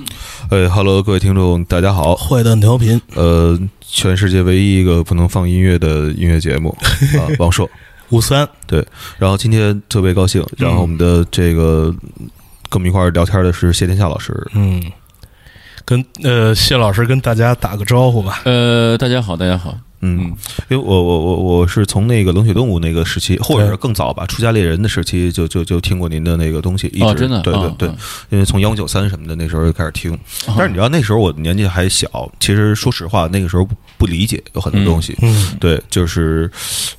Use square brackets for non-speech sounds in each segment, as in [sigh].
[coughs] 哎哈喽，各位听众，大家好。坏蛋调频，呃，全世界唯一一个不能放音乐的音乐节目 [laughs] 啊，王硕。五三，对。然后今天特别高兴，然后我们的这个跟我们一块儿聊天的是谢天笑老师。嗯，跟呃谢老师跟大家打个招呼吧。呃，大家好，大家好。嗯，因为我我我我是从那个冷血动物那个时期，或者是更早吧，出家猎人的时期就就就听过您的那个东西，一直真的对对对，因为从幺五九三什么的那时候就开始听，但是你知道那时候我年纪还小，其实说实话那个时候不理解有很多东西，嗯，对，就是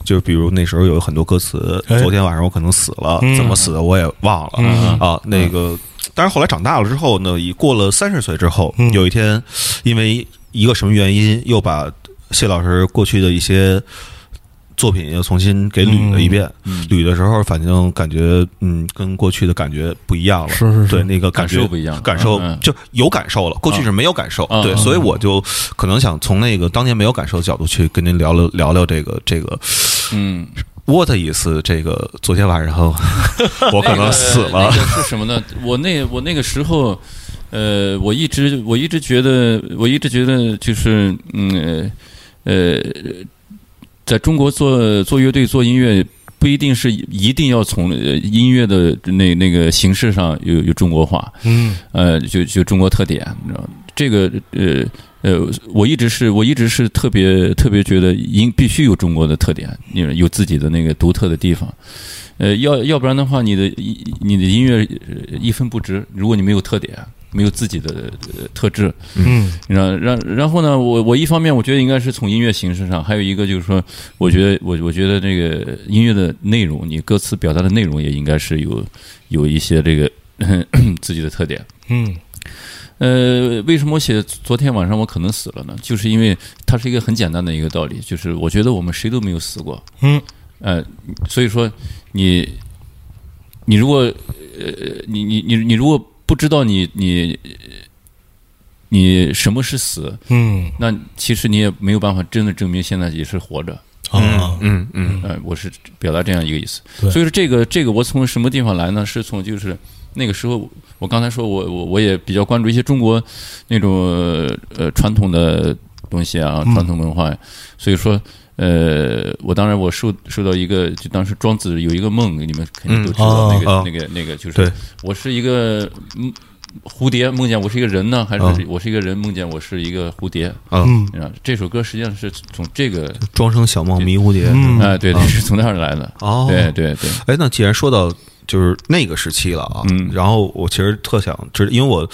就比如那时候有很多歌词，昨天晚上我可能死了，怎么死的我也忘了啊，那个，但是后来长大了之后呢，已过了三十岁之后，有一天因为一个什么原因又把。谢老师过去的一些作品又重新给捋了一遍，捋的时候反正感觉嗯，跟过去的感觉不一样了。是是是，对那个感受不一样，感受就有感受了。过去是没有感受，对，所以我就可能想从那个当年没有感受的角度去跟您聊聊聊聊这个这个，嗯，what 意思？这个昨天晚上 [laughs] 我可能死了是什么呢？我那我那个时候。呃，我一直我一直觉得，我一直觉得就是嗯呃，在中国做做乐队做音乐，不一定是一定要从音乐的那那个形式上有有中国化，嗯，呃，就就中国特点，你知道这个呃呃，我一直是我一直是特别特别觉得音必须有中国的特点，有有自己的那个独特的地方，呃，要要不然的话，你的你的音乐一分不值，如果你没有特点。没有自己的特质，嗯，然然然后呢，我我一方面我觉得应该是从音乐形式上，还有一个就是说，我觉得我我觉得这个音乐的内容，你歌词表达的内容也应该是有有一些这个 [coughs] 自己的特点，嗯，呃，为什么我写昨天晚上我可能死了呢？就是因为它是一个很简单的一个道理，就是我觉得我们谁都没有死过，嗯，呃，所以说你你如果呃你你你你如果。不知道你你你什么是死？嗯，那其实你也没有办法真的证明现在也是活着。啊，嗯嗯，呃，我是表达这样一个意思。所以说，这个这个我从什么地方来呢？是从就是那个时候，我刚才说我我我也比较关注一些中国那种呃传统的东西啊，传统文化。所以说。呃，我当然我受受到一个，就当时庄子有一个梦，你们肯定都知道那个那个那个，就是我是一个蝴蝶梦见我是一个人呢，还是我是一个人梦见我是一个蝴蝶？嗯，这首歌实际上是从这个庄生晓梦迷蝴蝶，哎，对对，是从那儿来的。哦，对对对。哎，那既然说到就是那个时期了啊，嗯，然后我其实特想，就是因为我。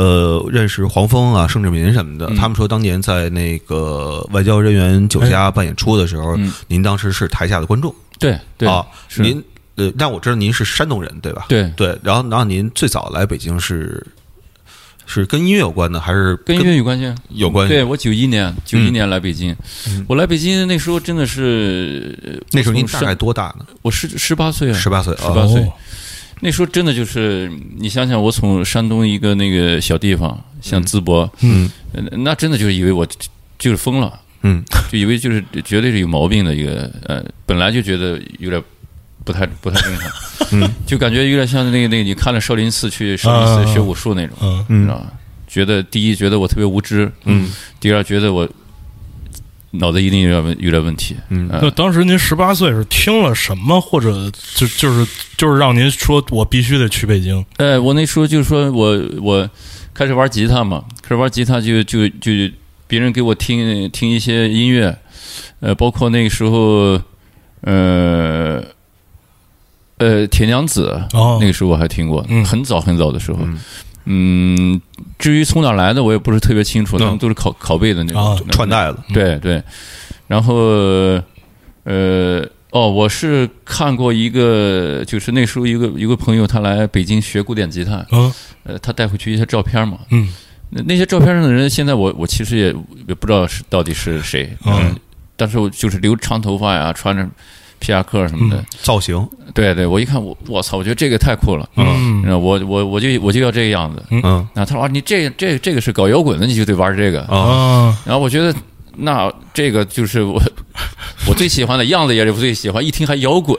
呃，认识黄蜂啊、盛志民什么的，他们说当年在那个外交人员酒家办演出的时候，您当时是台下的观众。对对啊，您呃，但我知道您是山东人，对吧？对对。然后，然后您最早来北京是是跟音乐有关的，还是跟音乐有关系？有关系。对我九一年，九一年来北京，我来北京那时候真的是那时候您大概多大呢？我十十八岁啊，十八岁，十八岁。那时候真的就是，你想想，我从山东一个那个小地方，像淄博，嗯，那真的就是以为我就是疯了，嗯，就以为就是绝对是有毛病的一个，呃，本来就觉得有点不太不太正常，嗯，[laughs] 就感觉有点像那个那个你看了少林寺去少林寺学武术那种，嗯，知道吧？觉得第一觉得我特别无知，嗯，第二觉得我。脑子一定有点问有点问题。嗯，那当时您十八岁是听了什么，或者就就是就是让您说我必须得去北京？哎，我那时候就是说我我开始玩吉他嘛，开始玩吉他就就就别人给我听听一些音乐，呃，包括那个时候，呃呃，铁娘子，那个时候我还听过，很早很早的时候。嗯，至于从哪来的，我也不是特别清楚。他们都是拷拷贝的那种串带的，对对。然后，呃，哦，我是看过一个，就是那时候一个一个朋友他来北京学古典吉他，嗯，呃，他带回去一些照片嘛，嗯，那那些照片上的人，现在我我其实也也不知道是到底是谁，嗯，但是我就是留长头发呀，穿着。皮夹克什么的。造型，对对，我一看我我操，我觉得这个太酷了，嗯，我我我就我就要这个样子，嗯，那他说你这这这个是搞摇滚的，你就得玩这个。啊，然后我觉得那这个就是我 [laughs] 我最喜欢的样子也是我最喜欢，一听还摇滚，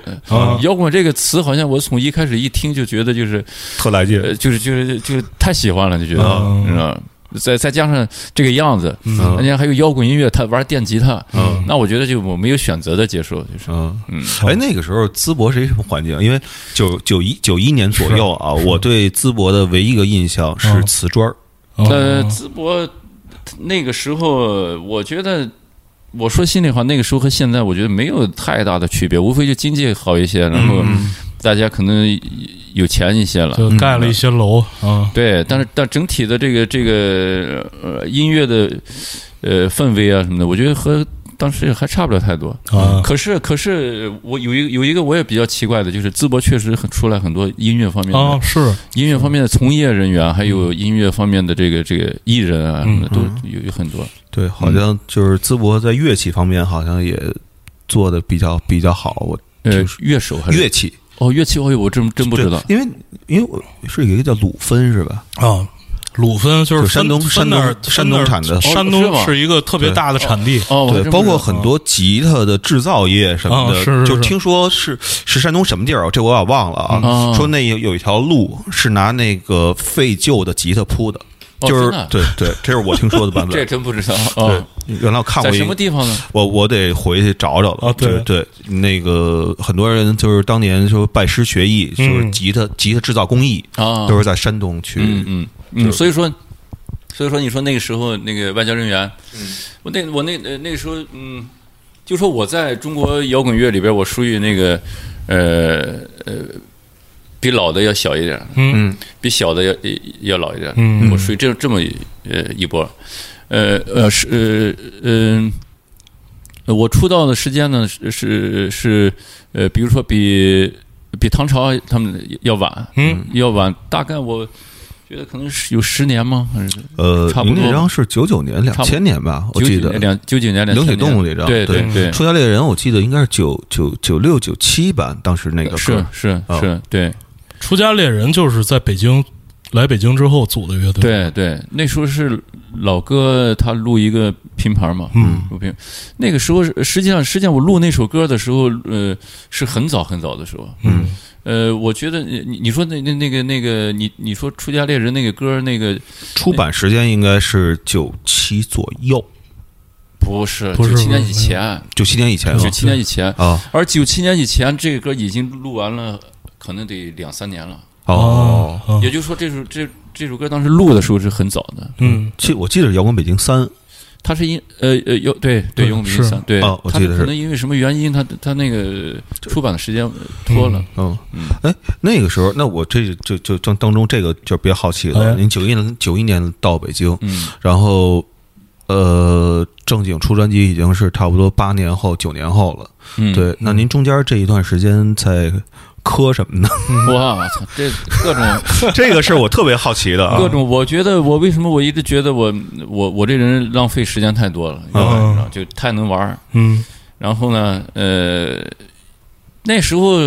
摇滚这个词好像我从一开始一听就觉得就是特来劲，就是就是就是太喜欢了，就觉得，知道再再加上这个样子，嗯。人家还有摇滚音乐，他玩电吉他，嗯。那我觉得就我没有选择的接受，就是嗯。嗯。哎，那个时候淄博是一什么环境？因为九九一九一年左右啊，[laughs] 我对淄博的唯一一个印象是瓷砖儿。呃，淄博那个时候，我觉得我说心里话，那个时候和现在，我觉得没有太大的区别，无非就经济好一些，然后大家可能。有钱一些了，就盖了一些楼啊。对，但是但整体的这个这个呃音乐的呃氛围啊什么的，我觉得和当时还差不了太多啊。可是可是我有一有一个我也比较奇怪的，就是淄博确实很出来很多音乐方面啊，是音乐方面的从业人员，还有音乐方面的这个这个艺人啊什么的都有有很多。对，好像就是淄博在乐器方面好像也做的比较比较好。我呃，乐手还是乐器。哦，乐器我，我真真不知道，因为因为我是有一个叫鲁芬是吧？啊，鲁芬就是山东山东山东产的，山东是一个特别大的产地。哦，对，包括很多吉他的制造业什么的，就听说是是山东什么地儿？这我有点忘了啊。说那有有一条路是拿那个废旧的吉他铺的。就是对对，这是我听说的版本。[laughs] 这真不知道。对，原来我看过。在什么地方呢？我我得回去找找了。啊，对对，那个很多人就是当年说拜师学艺，就是吉他吉他制造工艺啊，都是在山东去。嗯嗯嗯。所以说，所以说，你说那个时候那个外交人员，我那我那那个时候，嗯，就说我在中国摇滚乐里边，我属于那个呃呃。比老的要小一点，嗯，比小的要要老一点，嗯，我属于这这么呃一波，呃呃是呃呃，我出道的时间呢是是是呃，比如说比比唐朝他们要晚，嗯，要晚，大概我觉得可能是有十年吗？还是呃，差不多那张是九九年两千年吧，我记得两九九年两冷血动物那张，对对对，出家猎人我记得应该是九九九六九七吧，当时那个是是是对。出家猎人就是在北京来北京之后组的乐队。对对，那时候是老哥他录一个拼盘嘛，嗯，录拼。那个时候实际上实际上我录那首歌的时候，呃，是很早很早的时候。嗯，呃，我觉得你你说那那那个那个你你说出家猎人那个歌那个出版时间应该是九七左右，不是九七年以前，九七年以前，九七年以前啊。而九七年以前这个歌已经录完了。可能得两三年了。哦，也就是说，这首这这首歌当时录的时候是很早的。嗯，记我记得是《摇滚北京三》，他是因呃呃有对对《摇滚北京三》对，我记得是。可能因为什么原因，他他那个出版的时间拖了。嗯嗯，哎，那个时候，那我这就就当当中这个就比较好奇了。您九一年九一年到北京，嗯，然后呃正经出专辑已经是差不多八年后九年后了。嗯，对，那您中间这一段时间在。磕什么呢？[laughs] 我操！这各种 [laughs] 这个是我特别好奇的。各种，我觉得我为什么我一直觉得我我我这人浪费时间太多了，就太能玩嗯。然后呢，呃，那时候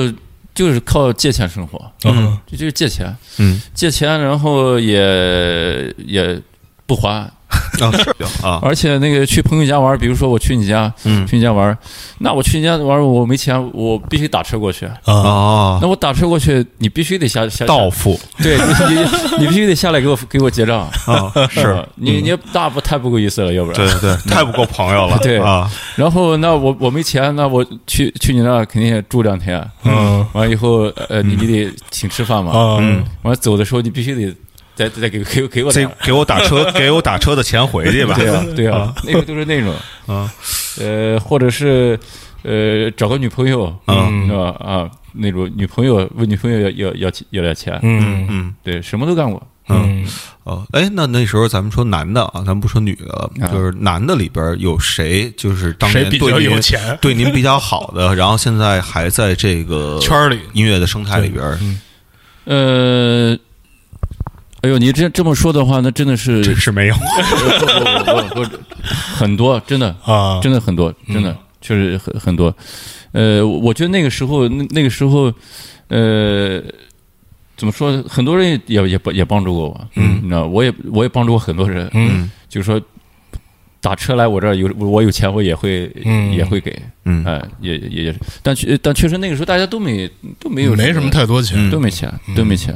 就是靠借钱生活。嗯。就就是借钱。嗯。借钱，然后也也不还。[laughs] 啊是啊，[laughs] 而且那个去朋友家玩，比如说我去你家，嗯，去你家玩，那我去你家玩，我没钱，我必须打车过去啊。那我打车过去，你必须得下下到付，对，你你必须得下来给我给我结账啊。是你你大不太不够意思了，要不然对对对，太不够朋友了。[laughs] 对啊，然后那我我没钱，那我去去你那肯定也住两天。嗯，完了以后呃，你你得请吃饭嘛。嗯，完了走的时候你必须得。再再给给给我再 [laughs] 给我打车给我打车的钱回去吧。对啊对啊，那个就是那种 [laughs] 啊，呃，或者是呃找个女朋友嗯，是吧？啊那种女朋友问女朋友要要要要点钱，嗯嗯，对，什么都干过，嗯哦，哎，那那时候咱们说男的啊，咱们不说女的了，就是男的里边有谁就是当年对有钱对您比较好的，然后现在还在这个圈里音乐的生态里边，呃。哎呦，你这这么说的话，那真的是是没有，很多，真的啊，真的很多，真的确实很很多。呃，我觉得那个时候，那那个时候，呃，怎么说？很多人也也帮也帮助过我，嗯，你知道，我也我也帮助过很多人，嗯，就是说，打车来我这儿有我有钱，我也会嗯。也会给，嗯。哎，也也也是，但确但确实那个时候大家都没都没有没什么太多钱，都没钱都没钱，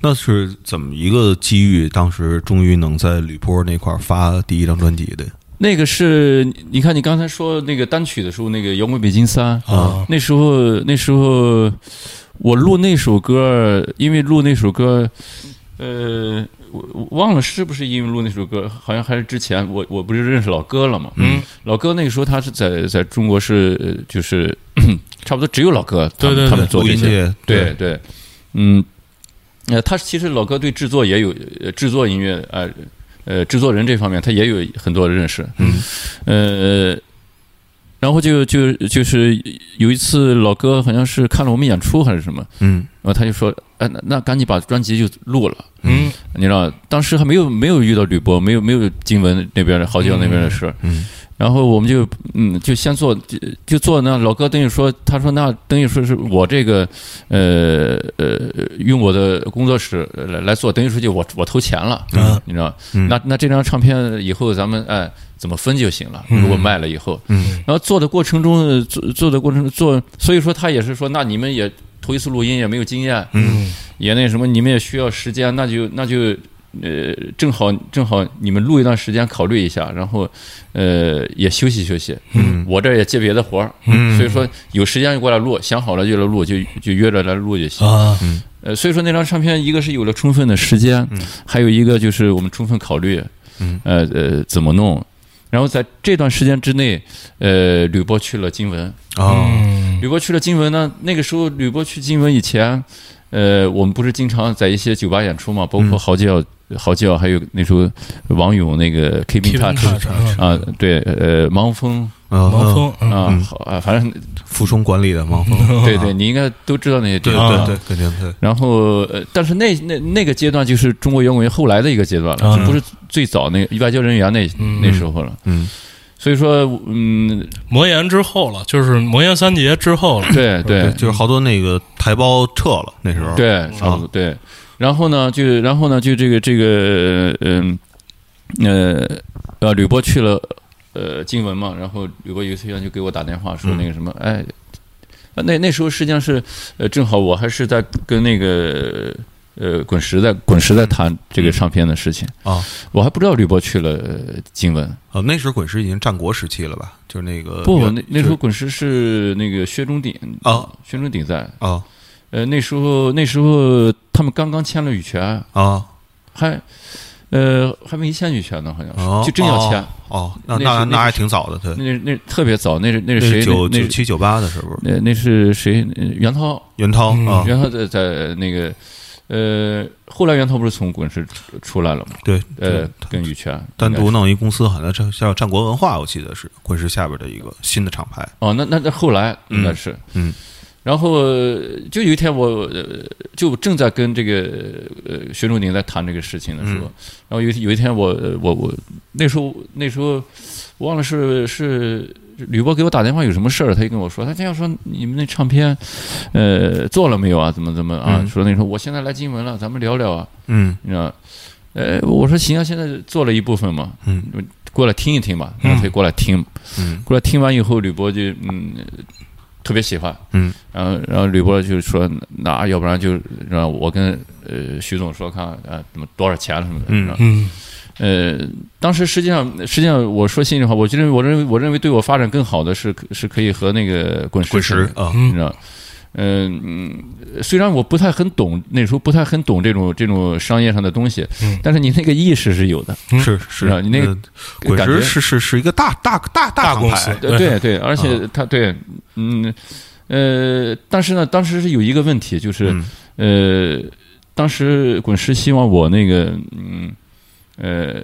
那是怎么一个机遇？当时终于能在吕坡那块儿发第一张专辑的？那个是你看你刚才说那个单曲的时候，那个摇滚北京三啊。那时候那时候我录那首歌，因为录那首歌，呃，我我忘了是不是因为录那首歌，好像还是之前我我不是认识老哥了嘛，嗯，老哥那个时候他是在在中国是呃就是 [coughs] 差不多只有老哥他们对对对他们做这些，对对，嗯，呃，他其实老哥对制作也有呃制作音乐呃呃制作人这方面他也有很多的认识，嗯。呃，然后就就就是有一次老哥好像是看了我们演出还是什么，嗯。然后他就说，哎，那那赶紧把专辑就录了。嗯。你知道，当时还没有没有遇到吕波，没有没有金文那边的好久那边的事，嗯。然后我们就嗯就先做就就做那老哥等于说他说那等于说是我这个呃呃用我的工作室来来做，等于说就我我投钱了，嗯你知道，嗯那那这张唱片以后咱们哎怎么分就行了，如果卖了以后，嗯。然后做的过程中呃做做的过程中做，所以说他也是说那你们也头一次录音也没有经验，嗯。也那什么，你们也需要时间，那就那就呃，正好正好你们录一段时间考虑一下，然后呃也休息休息。嗯。我这儿也接别的活儿，嗯。所以说有时间就过来录，想好了就来录，就就约着来录就行。啊。呃，所以说那张唱片，一个是有了充分的时间，还有一个就是我们充分考虑，嗯。呃呃怎么弄。然后在这段时间之内，呃，吕波去了金文，啊嗯。吕波去了金文呢，那个时候吕波去金文以前，呃，我们不是经常在一些酒吧演出嘛，包括嚎叫、嚎叫，还有那时候王勇那个 Keep in Touch 啊，对，呃，盲峰啊王峰嗯。啊，好啊，反正服从管理的王峰，[laughs] 对对，你应该都知道那些地对方。对对，肯定对，然后，呃，但是那那那个阶段就是中国摇滚乐后来的一个阶段了，嗯就不是最早那个外交人员那那时候了。嗯。所以说，嗯，魔岩之后了，就是魔岩三杰之后了，对对。就是好多那个台胞撤了那时候，对，差不多对。然后呢，就然后呢，就这个这个，嗯呃呃，吕波去了呃金文嘛，然后吕波有一次就给我打电话说那个什么，哎，那那时候实际上是呃正好我还是在跟那个。呃，滚石在滚石在谈这个唱片的事情。啊，我还不知道吕波去了呃金文，啊，那时候滚石已经战国时期了吧？就是那个不，那那时候滚石是那个薛中鼎啊，薛中鼎在，啊呃，那时候那时候他们刚刚签了羽泉，啊还呃还没签羽泉呢，好像就真要签，哦，那那那还挺早的，对，那那特别早，那是那那是谁？九九七九八的时候，那那是谁？呃袁涛，袁涛袁涛在在那个呃，后来袁涛不是从滚石出出来了吗？对，呃，跟羽泉单独弄一公司，好像叫叫战国文化，我记得是滚石下边的一个新的厂牌，哦，那那那后来应该是。嗯然后呃就有一天我呃就正在跟这个呃徐仲宁在谈这个事情的时候，嗯然后有有一天我呃我我那时候那时候我忘了是是吕波给我打电话有什么事儿，他就跟我说，他这样说你们那唱片呃做了没有啊？怎么怎么啊？嗯说那时候我现在来金门了，咱们聊聊啊，嗯你知道？呃，我说行啊，现在做了一部分嘛，嗯过来听一听吧，然后他就过来听，嗯过来听完以后，吕波就嗯特别喜欢，嗯。然后然后吕波就说那要不然就让我跟呃徐总说看啊怎么多少钱什么的，嗯嗯。呃，当时实际上实际上我说心里话，我觉得我认为我认为对我发展更好的是是可以和那个滚石滚石啊，嗯。你知道。嗯嗯，虽然我不太很懂，那时候不太很懂这种这种商业上的东西，嗯。但是你那个意识是有的。嗯。是是。啊你那个滚感觉石是是是一个大大大厂大公司，对对。对，而且他对，嗯呃，但是呢，当时是有一个问题，就是、嗯。呃，当时滚石希望我那个嗯呃，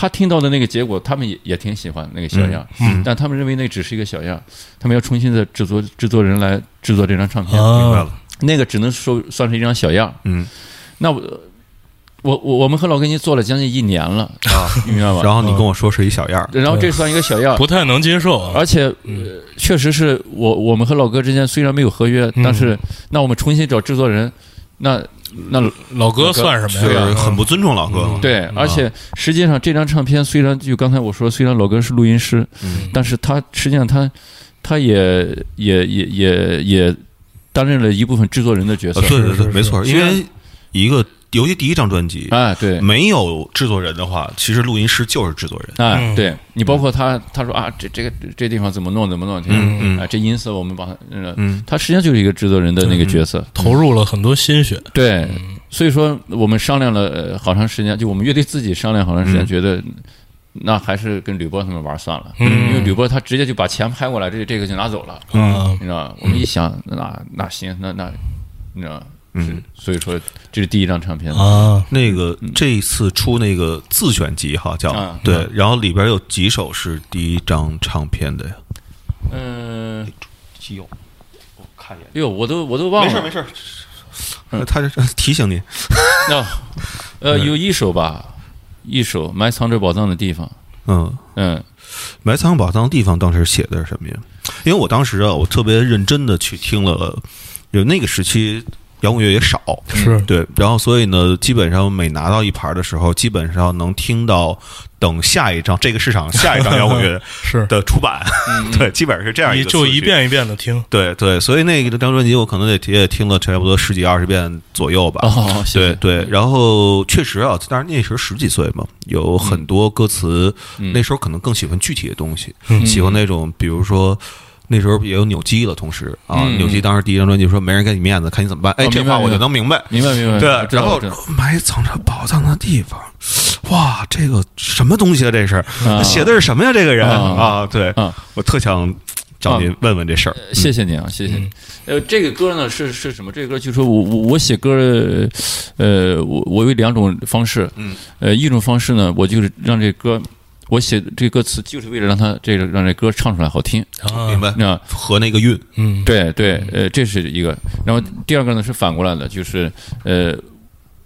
他听到的那个结果，他们也也挺喜欢那个小样，嗯。但他们认为那只是一个小样，他们要重新的制作制作人来制作这张唱片，啊。明白了，那个只能说算是一张小样。嗯。那我我我我们和老根基做了将近一年了，啊，[laughs] 你明白吧？然后你跟我说是一小样儿，然后这算一个小样，不太能接受啊，而且、呃、确实是我我们和老哥之间虽然没有合约，嗯。但是那我们重新找制作人，那那老哥算什么就呀？是很不尊重老哥嘛。对，而且实际上这张唱片虽然就刚才我说，虽然老哥是录音师，嗯但是他实际上他他也也也也也担任了一部分制作人的角色呃，。对对对，是是没错，因为一个尤其第一张专辑，哎，对，没有制作人的话，其实录音师就是制作人。哎，嗯。对。你包括他，他说啊，这这个这地方怎么弄怎么弄，嗯嗯。啊，这音色我们把它，呃嗯。他实际上就是一个制作人的那个角色。投入了很多心血。对，所以说我们商量了呃好长时间，就我们乐队自己商量好长时间，嗯。觉得那还是跟吕波他们玩算了，嗯。因为吕波他直接就把钱拍过来，这这个就拿走了，嗯。你知道吧？我们一想，那那行，那那你知道嗯，所以说这是第一张唱片，啊，那个这一次出那个自选集哈，叫啊。对，然后里边有几首是第一张唱片的呀？嗯，基友，我看一眼。哟，我都我都忘了，没事没事，呃他是提醒你，那 [laughs] 呃有一首吧，一首埋藏着宝藏的地方，嗯，嗯埋藏宝藏的地方当时写的是什么呀？因为我当时啊，我特别认真的去听了，有那个时期摇滚乐也少，是对，然后所以呢，基本上每拿到一盘的时候，基本上能听到等下一张这个市场下一张摇滚乐是，的出版，嗯 [laughs] 对，基本上是这样一个次序。就一遍一遍的听。对对，所以那个张专辑我可能得也听了差不多十几二十遍左右吧。哦，谢谢对对，然后确实啊，当然那时候十几岁嘛，有很多歌词，嗯那时候可能更喜欢具体的东西，嗯喜欢那种比如说。那时候也有扭机了，同时啊，嗯扭机当时第一张专辑说没人给你面子，看你怎么办。哎，哦这话我就能明白。明白明白，对然后埋藏着宝藏的地方，哇，这个什么东西啊？这是啊写的是什么呀？这个人啊啊，对啊，我特想找您问问这事儿。呃谢谢您啊，谢谢。呃，这个歌呢是是什么？这个歌就说我我我写歌，呃，我我有两种方式，嗯，呃，一种方式呢，我就是让这歌，我写这个歌词就是为了让他这个让这歌唱出来好听，啊，明白？那和那个韵，嗯，对对，呃，这是一个。然后第二个呢是反过来的，就是呃，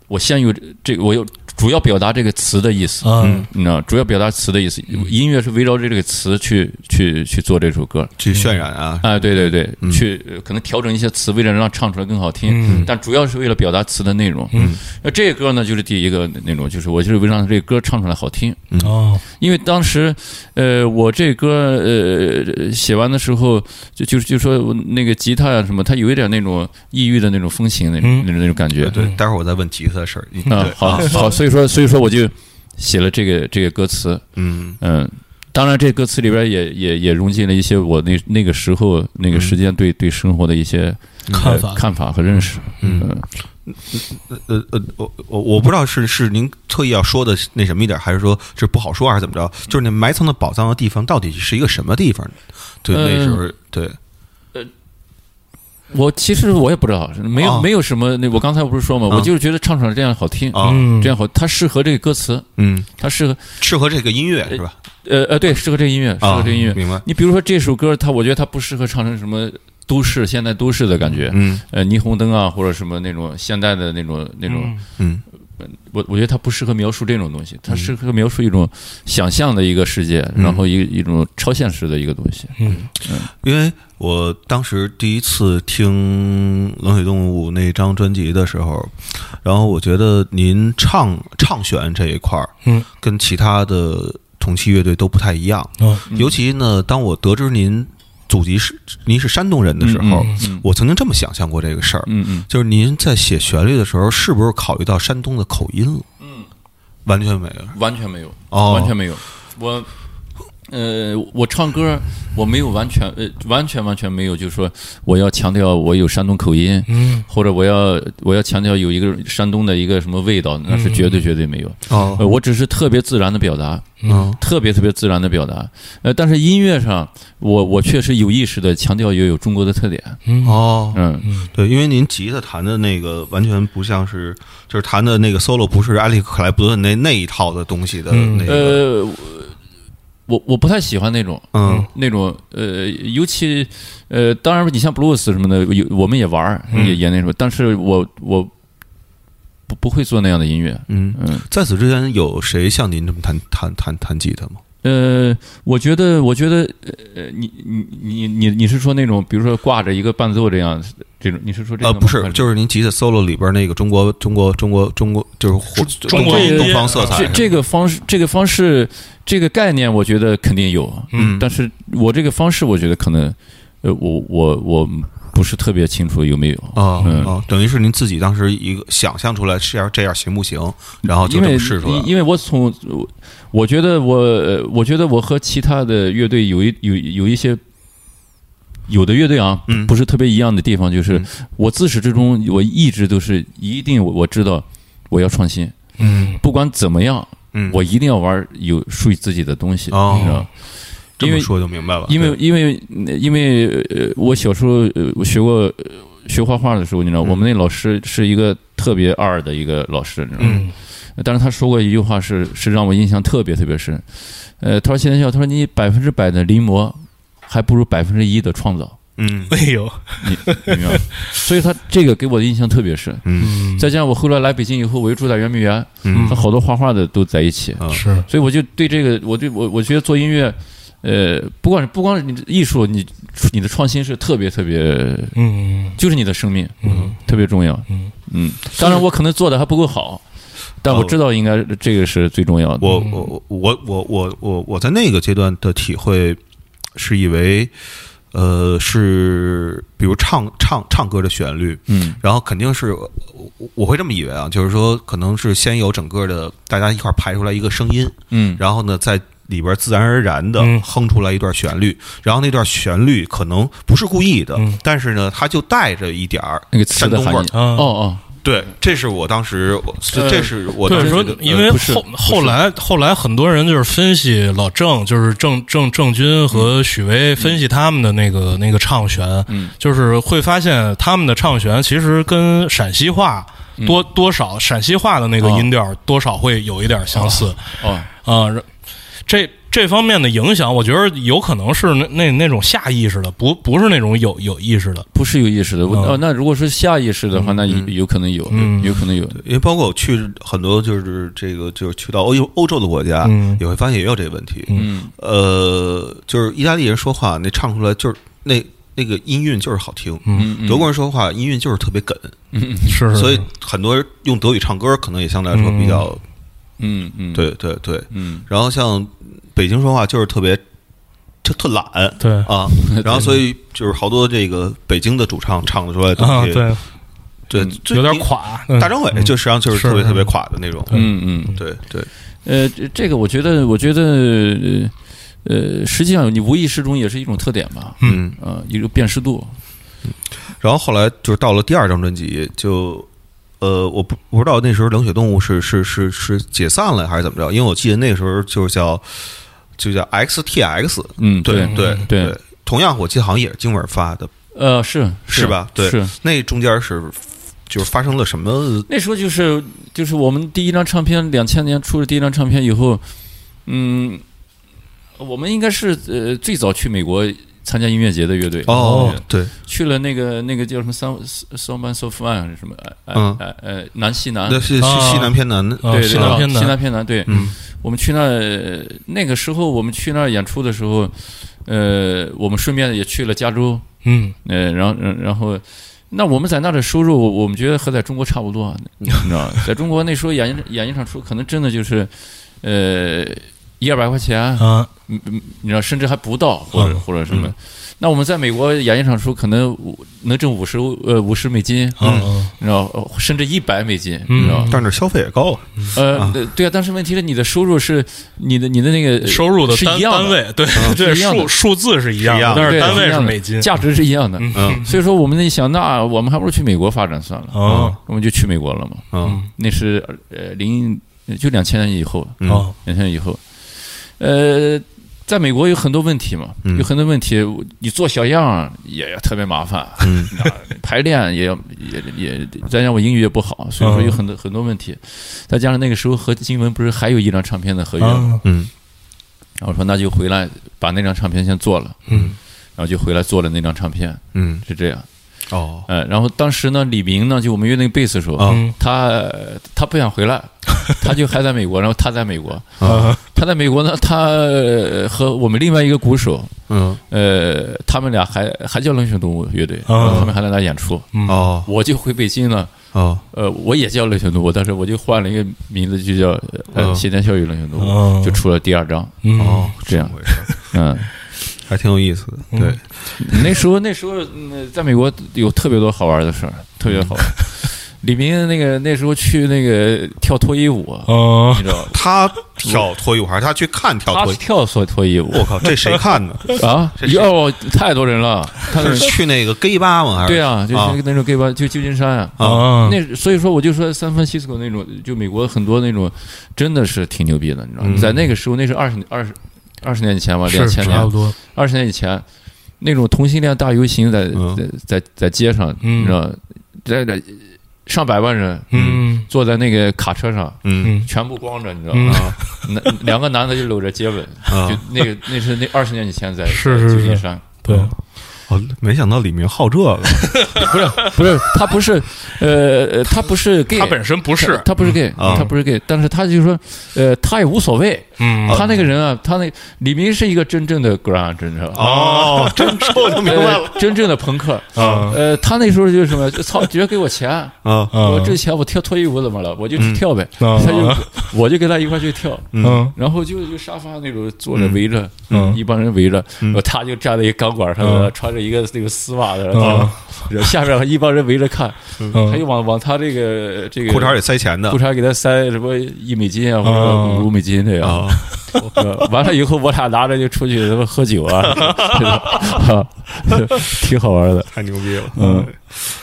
我先有这个，我有主要表达这个词的意思，嗯，你知道，主要表达词的意思。音乐是围绕着这个词去去去做这首歌。去渲染啊，哎，对对对，嗯去呃可能调整一些词，为了让唱出来更好听，嗯但主要是为了表达词的内容。嗯，那这歌呢，就是第一个那种，就是我就是为了让这歌唱出来好听。哦，因为当时，呃，我这歌呃写完的时候，就就就说那个吉他呀、什么，它有一点那种抑郁的那种风情，那种、嗯那种那种感觉。对，待会儿我再问吉他的事儿。你对，啊好好，[laughs] 所以说所以说我就写了这个这个歌词，嗯嗯。当然，这歌词里边也也也融进了一些我那那个时候那个时间对对生活的一些看法呃看法和认识。嗯嗯，呃呃，我我我不知道是是您特意要说的那什么一点，还是说这不好说，还是怎么着？就是那埋藏的宝藏的地方到底是一个什么地方？对，呃那时候对，我其实我也不知道，没有、啊没有什么。那我刚才不是说嘛，啊我就是觉得唱出来这样好听，这样好，它适合这个歌词，嗯，它适合适合这个音乐是吧？呃呃，对，适合这个音乐，适啊，合这个音乐。明白？你比如说这首歌，它我觉得它不适合唱成什么都市现代都市的感觉，嗯呃，霓虹灯啊，或者什么那种现代的那种那种。嗯嗯我我觉得它不适合描述这种东西，它适合描述一种想象的一个世界，嗯然后一一种超现实的一个东西。嗯。因为我当时第一次听《冷血动物》那张专辑的时候，然后我觉得您唱唱选这一块儿，嗯，跟其他的同期乐队都不太一样。哦，尤其呢，当我得知您祖籍是您是山东人的时候，我曾经这么想象过这个事儿，嗯嗯就是您在写旋律的时候，是不是考虑到山东的口音了？嗯，完全没有。完全没有，哦完全没有。我呃，我唱歌我没有完全呃完全完全没有，就是说我要强调我有山东口音，嗯。或者我要我要强调有一个山东的一个什么味道，那是绝对绝对没有。哦。呃，我只是特别自然的表达，嗯。特别特别自然的表达。呃，但是音乐上，我我确实有意识的强调也有中国的特点。嗯。哦，嗯，对，因为您吉他弹的那个完全不像是，就是弹的那个 solo 不是埃利克克莱布顿那那一套的东西的嗯那个，呃，我我不太喜欢那种。嗯那种呃，尤其呃，当然你像 blues 什么的，有我们也玩也也那种，但是我我不不会做那样的音乐，嗯。嗯，在此之前，有谁像您这么弹弹弹弹吉他吗？呃，我觉得，我觉得，呃，你你你你你是说那种，比如说挂着一个伴奏这样这种，你是说这个呃，不是，就是您吉他 solo 里边那个中国中国中国中国就是火中国东方色彩这，这个方式，这个方式，这个概念，我觉得肯定有，嗯但是我这个方式，我觉得可能，呃，我我我不是特别清楚有没有。啊嗯。啊，等于是您自己当时一个想象出来是要这样行不行，然后就这么试出来。因。因为我从我我觉得我呃我觉得我和其他的乐队有一有有一些有的乐队啊，嗯。不是特别一样的地方，就是嗯。我自始至终我一直都是一定我我知道我要创新，嗯。不管怎么样，嗯，我一定要玩有属于自己的东西，哦。你知道。因为说就明白了，因为因为因为呃，我小时候呃我学过呃学画画的时候，你知道，嗯我们那老师是一个特别二的一个老师，你知道吗？嗯。但是他说过一句话是是让我印象特别特别深，呃，他说谢天笑，他说你百分之百的临摹，还不如百分之一的创造，嗯。[laughs] 哎呦，你你明白？所以他这个给我的印象特别深。嗯。嗯，再加上我后来来北京以后，我又住在圆明园，嗯。和好多画画的都在一起，啊是。所以我就对这个，我对我我觉得做音乐，呃，不管是不光是你的艺术，你你的创新是特别特别，嗯。就是你的生命，嗯。特别重要。嗯。嗯，当然我可能做的还不够好，但我知道应该这个是最重要的。我我我我我我我在那个阶段的体会是以为，呃，是比如唱唱唱歌的旋律，嗯。然后肯定是我我会这么以为啊，就是说可能是先有整个的大家一块儿排出来一个声音，嗯。然后呢在里边自然而然的嗯。哼出来一段旋律，然后那段旋律可能不是故意的，嗯。但是呢它就带着一点儿那个词山东味儿。的含义。。啊哦哦，对，这是我当时，我这是我当对，说时觉得因为后后来后来很多人就是分析老郑，就是郑郑郑钧和许巍分析他们的那个那个唱旋，嗯。就是会发现他们的唱旋其实跟陕西话多多少陕西话的那个哦。音调多少会有一点相似。哦，啊。这这方面的影响，我觉得有可能是那那那种下意识的，不不是那种有有意识的。不是有意识的。我嗯。哦，那如果是下意识的话，那有可能有，嗯。有可能有。因为包括我去很多就是这个就是去到欧欧洲的国家，嗯。也会发现也有这个问题。嗯。呃，就是意大利人说话那唱出来就是那那个音韵就是好听，嗯嗯，德国人说话音韵就是特别梗，嗯是，是所以很多人用德语唱歌可能也相对来说比较嗯嗯，对对对。嗯。然后像北京说话就是特别特特懒对。啊，[laughs] 然后所以就是好多这个北京的主唱唱的出来的东啊，西，对，对，就有点垮。嗯。大张伟就实际上就是特别特别垮的那种，嗯嗯，对对，呃，这这个我觉得，我觉得，呃呃，实际上你无意识中也是一种特点吧，嗯。啊，一个辨识度。然后后来就是到了第二张专辑，就呃，我不不知道那时候冷血动物是是是是解散了还是怎么着，因为我记得那时候就是叫就叫 XTX，嗯，对对对对，同样我记得好像也是经纬发的，呃，是是吧？对。是。那中间是就是发生了什么？那时候就是就是我们第一张唱片，两千年出了第一张唱片以后，嗯，我们应该是呃最早去美国参加音乐节的乐队。哦，对，去了那个那个叫什么三 so man so fun 还是什么？呃嗯。呃呃，南西南。那是西南偏南。对西南偏南。西南偏南对。嗯。我们去那儿那个时候，我们去那儿演出的时候，呃，我们顺便也去了加州，嗯。呃，然后然然后，那我们在那儿的收入，我们觉得和在中国差不多，你知道吗？在中国那时候演一演一场出，可能真的就是，呃，一二百块钱，啊嗯嗯，你知道，甚至还不到，或者嗯。或者什么。那我们在美国演一场出，可能五能挣五十呃五十美金，嗯。你知道，呃甚至一百美金，嗯。你知道。但是消费也高啊，呃，对对啊，但是问题是你的收入是你的你的那个收入的单是一样的。单位，对对，数数字是一样但是单位是美金。价值是一样的。嗯。所以说我们那想，那我们还不如去美国发展算了，哦。我们就去美国了嘛。嗯。那是呃零就两千年以后，嗯哦。两千年以后，呃，在美国有很多问题嘛，嗯有很多问题，你做小样也也特别麻烦，[laughs] 排练也要也也，再加上我英语也不好，所以说有很多很多问题，再加上那个时候和金文不是还有一张唱片的合约吗？啊嗯然后我说那就回来把那张唱片先做了，嗯然后就回来做了那张唱片，嗯，是这样。哦，呃，然后当时呢，李明呢，就我们乐队贝斯手，嗯。他他不想回来，[laughs] 他就还在美国，然后他在美国，啊他在美国呢，他呃和我们另外一个鼓手，嗯。呃，他们俩还还叫冷血动物乐队，啊他们还在那演出，哦。我就回北京了。哦。呃，我也叫冷血动物，但是我就换了一个名字，就叫呃嗯。谢天笑语冷血动物，嗯。就出了第二张。嗯。哦，这样回事，嗯，还挺有意思的。对，那时候那时候嗯在美国有特别多好玩的事儿，特别好玩。[laughs] 李明那个那时候去那个跳脱衣舞，嗯你知道？[laughs] 他跳脱衣舞还是他去看跳脱衣？跳脱脱衣舞我靠，这谁看呢？[laughs] 啊！这是哟，太多人了。他是去那个 gay 吧吗？还是对啊，就是啊那个那种 gay 吧，就旧金山啊。啊那所以说，我就说三藩西斯科那种，就美国很多那种，真的是挺牛逼的，你知道吗？嗯在那个时候，那是二十二十二十年以前吧，两千年。差不，多，二十年以前，那种同性恋大游行在嗯。在在在街上，嗯你知道，在在上百万人嗯。坐在那个卡车上，嗯。嗯。全部光着，你知道嗯。吗？男两个男的就搂着接吻，啊就那个那是那二十年以前在是是是在旧金山。对，哦，没想到李明好这个，[laughs] 不是不是，他不是，呃，呃他不是 gay，他本身不是他，他不是 gay，啊他不是 gay，但是他就说，呃，他也无所谓。嗯他那个人啊，他那李明是一个真正的 grunge，你知道吧？哦，[laughs] 真说就明白了呃，真正的朋克。啊呃，他那时候就是什么，就操，直接给我钱，啊我这钱我跳脱衣舞怎么了？我就去跳呗。嗯他就我就跟他一块儿去跳，嗯然后就就沙发那种坐着围着，嗯一帮人围着，嗯然后他就站在一钢管上，嗯穿着一个那个丝袜的，嗯。然后下面一帮人围着看，他嗯就往往他这个这个裤衩里塞钱的。裤衩给他塞什么一美金啊，或者嗯。五美金这样。[laughs] 完了以后，我俩拿着就出去他妈喝酒 [laughs] 啊，挺好玩的。太牛逼了。嗯，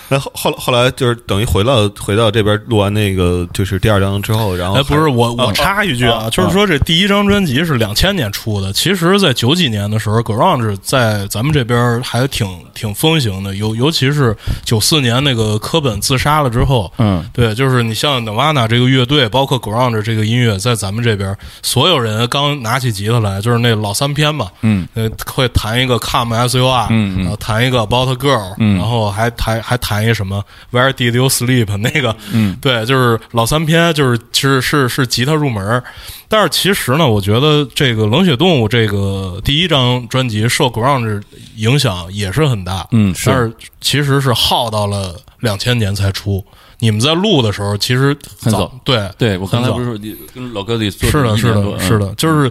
那后后后来就是等于回到回到这边录完那个就是第二章之后，然后哎，不是我，我插一句啊，就是说这第一张专辑是两千年出的，其实，在九几年的时候，grunge 在咱们这边还挺挺风行的，尤尤其是九四年那个科本自杀了之后，嗯。对，就是你像 Nirvana 这个乐队，包括 grunge 这个音乐，在咱们这边，所有人刚拿起吉他来，就是那老三篇嘛，嗯。呃，会弹一个 Come S U R，嗯嗯。然后弹一个 About a Girl，嗯。然后还弹还弹一什么 Where Did You Sleep [laughs] 那个，嗯。对，就是老三篇，就是是是是吉他入门儿。但是其实呢，我觉得这个冷血动物这个第一张专辑受 grunge 影响也是很大，嗯但是其实是耗到了两千年才出。你们在录的时候，其实很早对对我刚才不是说你跟老哥得做是的，是的，是的，就是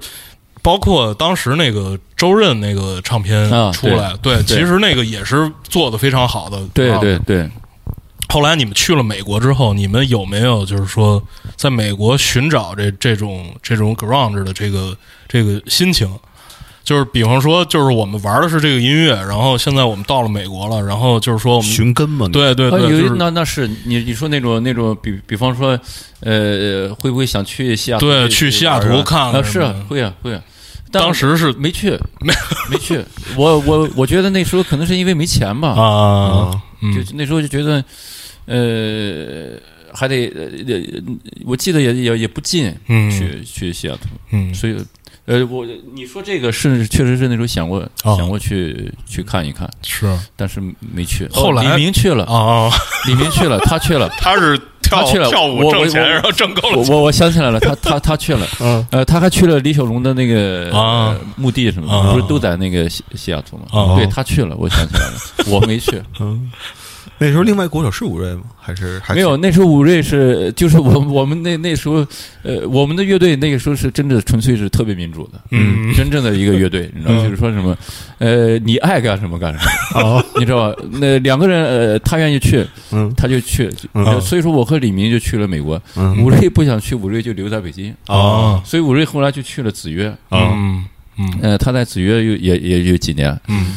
包括当时那个周润那个唱片啊出来，对，对其实那个也是做的非常好的。对啊。对对，后来你们去了美国之后，你们有没有就是说在美国寻找这这种这种 ground 的这个这个心情？就是比方说，就是我们玩的是这个音乐，然后现在我们到了美国了，然后就是说我们寻根嘛，啊，对对对，就是那那是你你说那种那种，比比方说，呃，会不会想去西雅图？对去西雅图看看啊，是啊会啊会啊。当时是没去，[laughs] 没没去。我我我觉得那时候可能是因为没钱吧，啊，就那时候就觉得，呃，还得呃，呃我记得也也也不近，嗯去去西雅图，嗯所以。呃，我你说这个是确实是那时候想过、哦想过去去看一看，是但是没去。后来哦李明去了，啊，李明去了，他去了，[laughs] 他是跳他去了跳舞挣钱，我然后挣够了我钱。我我想起来了，他 [laughs] 他他去了，嗯呃，他还去了李小龙的那个、啊呃墓地什么不是都在那个西西雅图吗？啊对他去了，我想起来了，我没去，[laughs] 嗯，那时候另外国手是吴瑞吗？还是还没有。那时候武瑞是就是我我们那那时候，呃，我们的乐队那个时候是真的纯粹是特别民主的，嗯真正的一个乐队，你知道，嗯。就是说什么，呃，你爱干什么干什么，哦，[laughs] 你知道吧？那两个人，呃，他愿意去，嗯。他就去，嗯。所以说我和李明就去了美国，嗯。武瑞不想去，武瑞就留在北京，啊所以武瑞后来就去了子曰，嗯。嗯。呃，他在子曰有也也有几年。嗯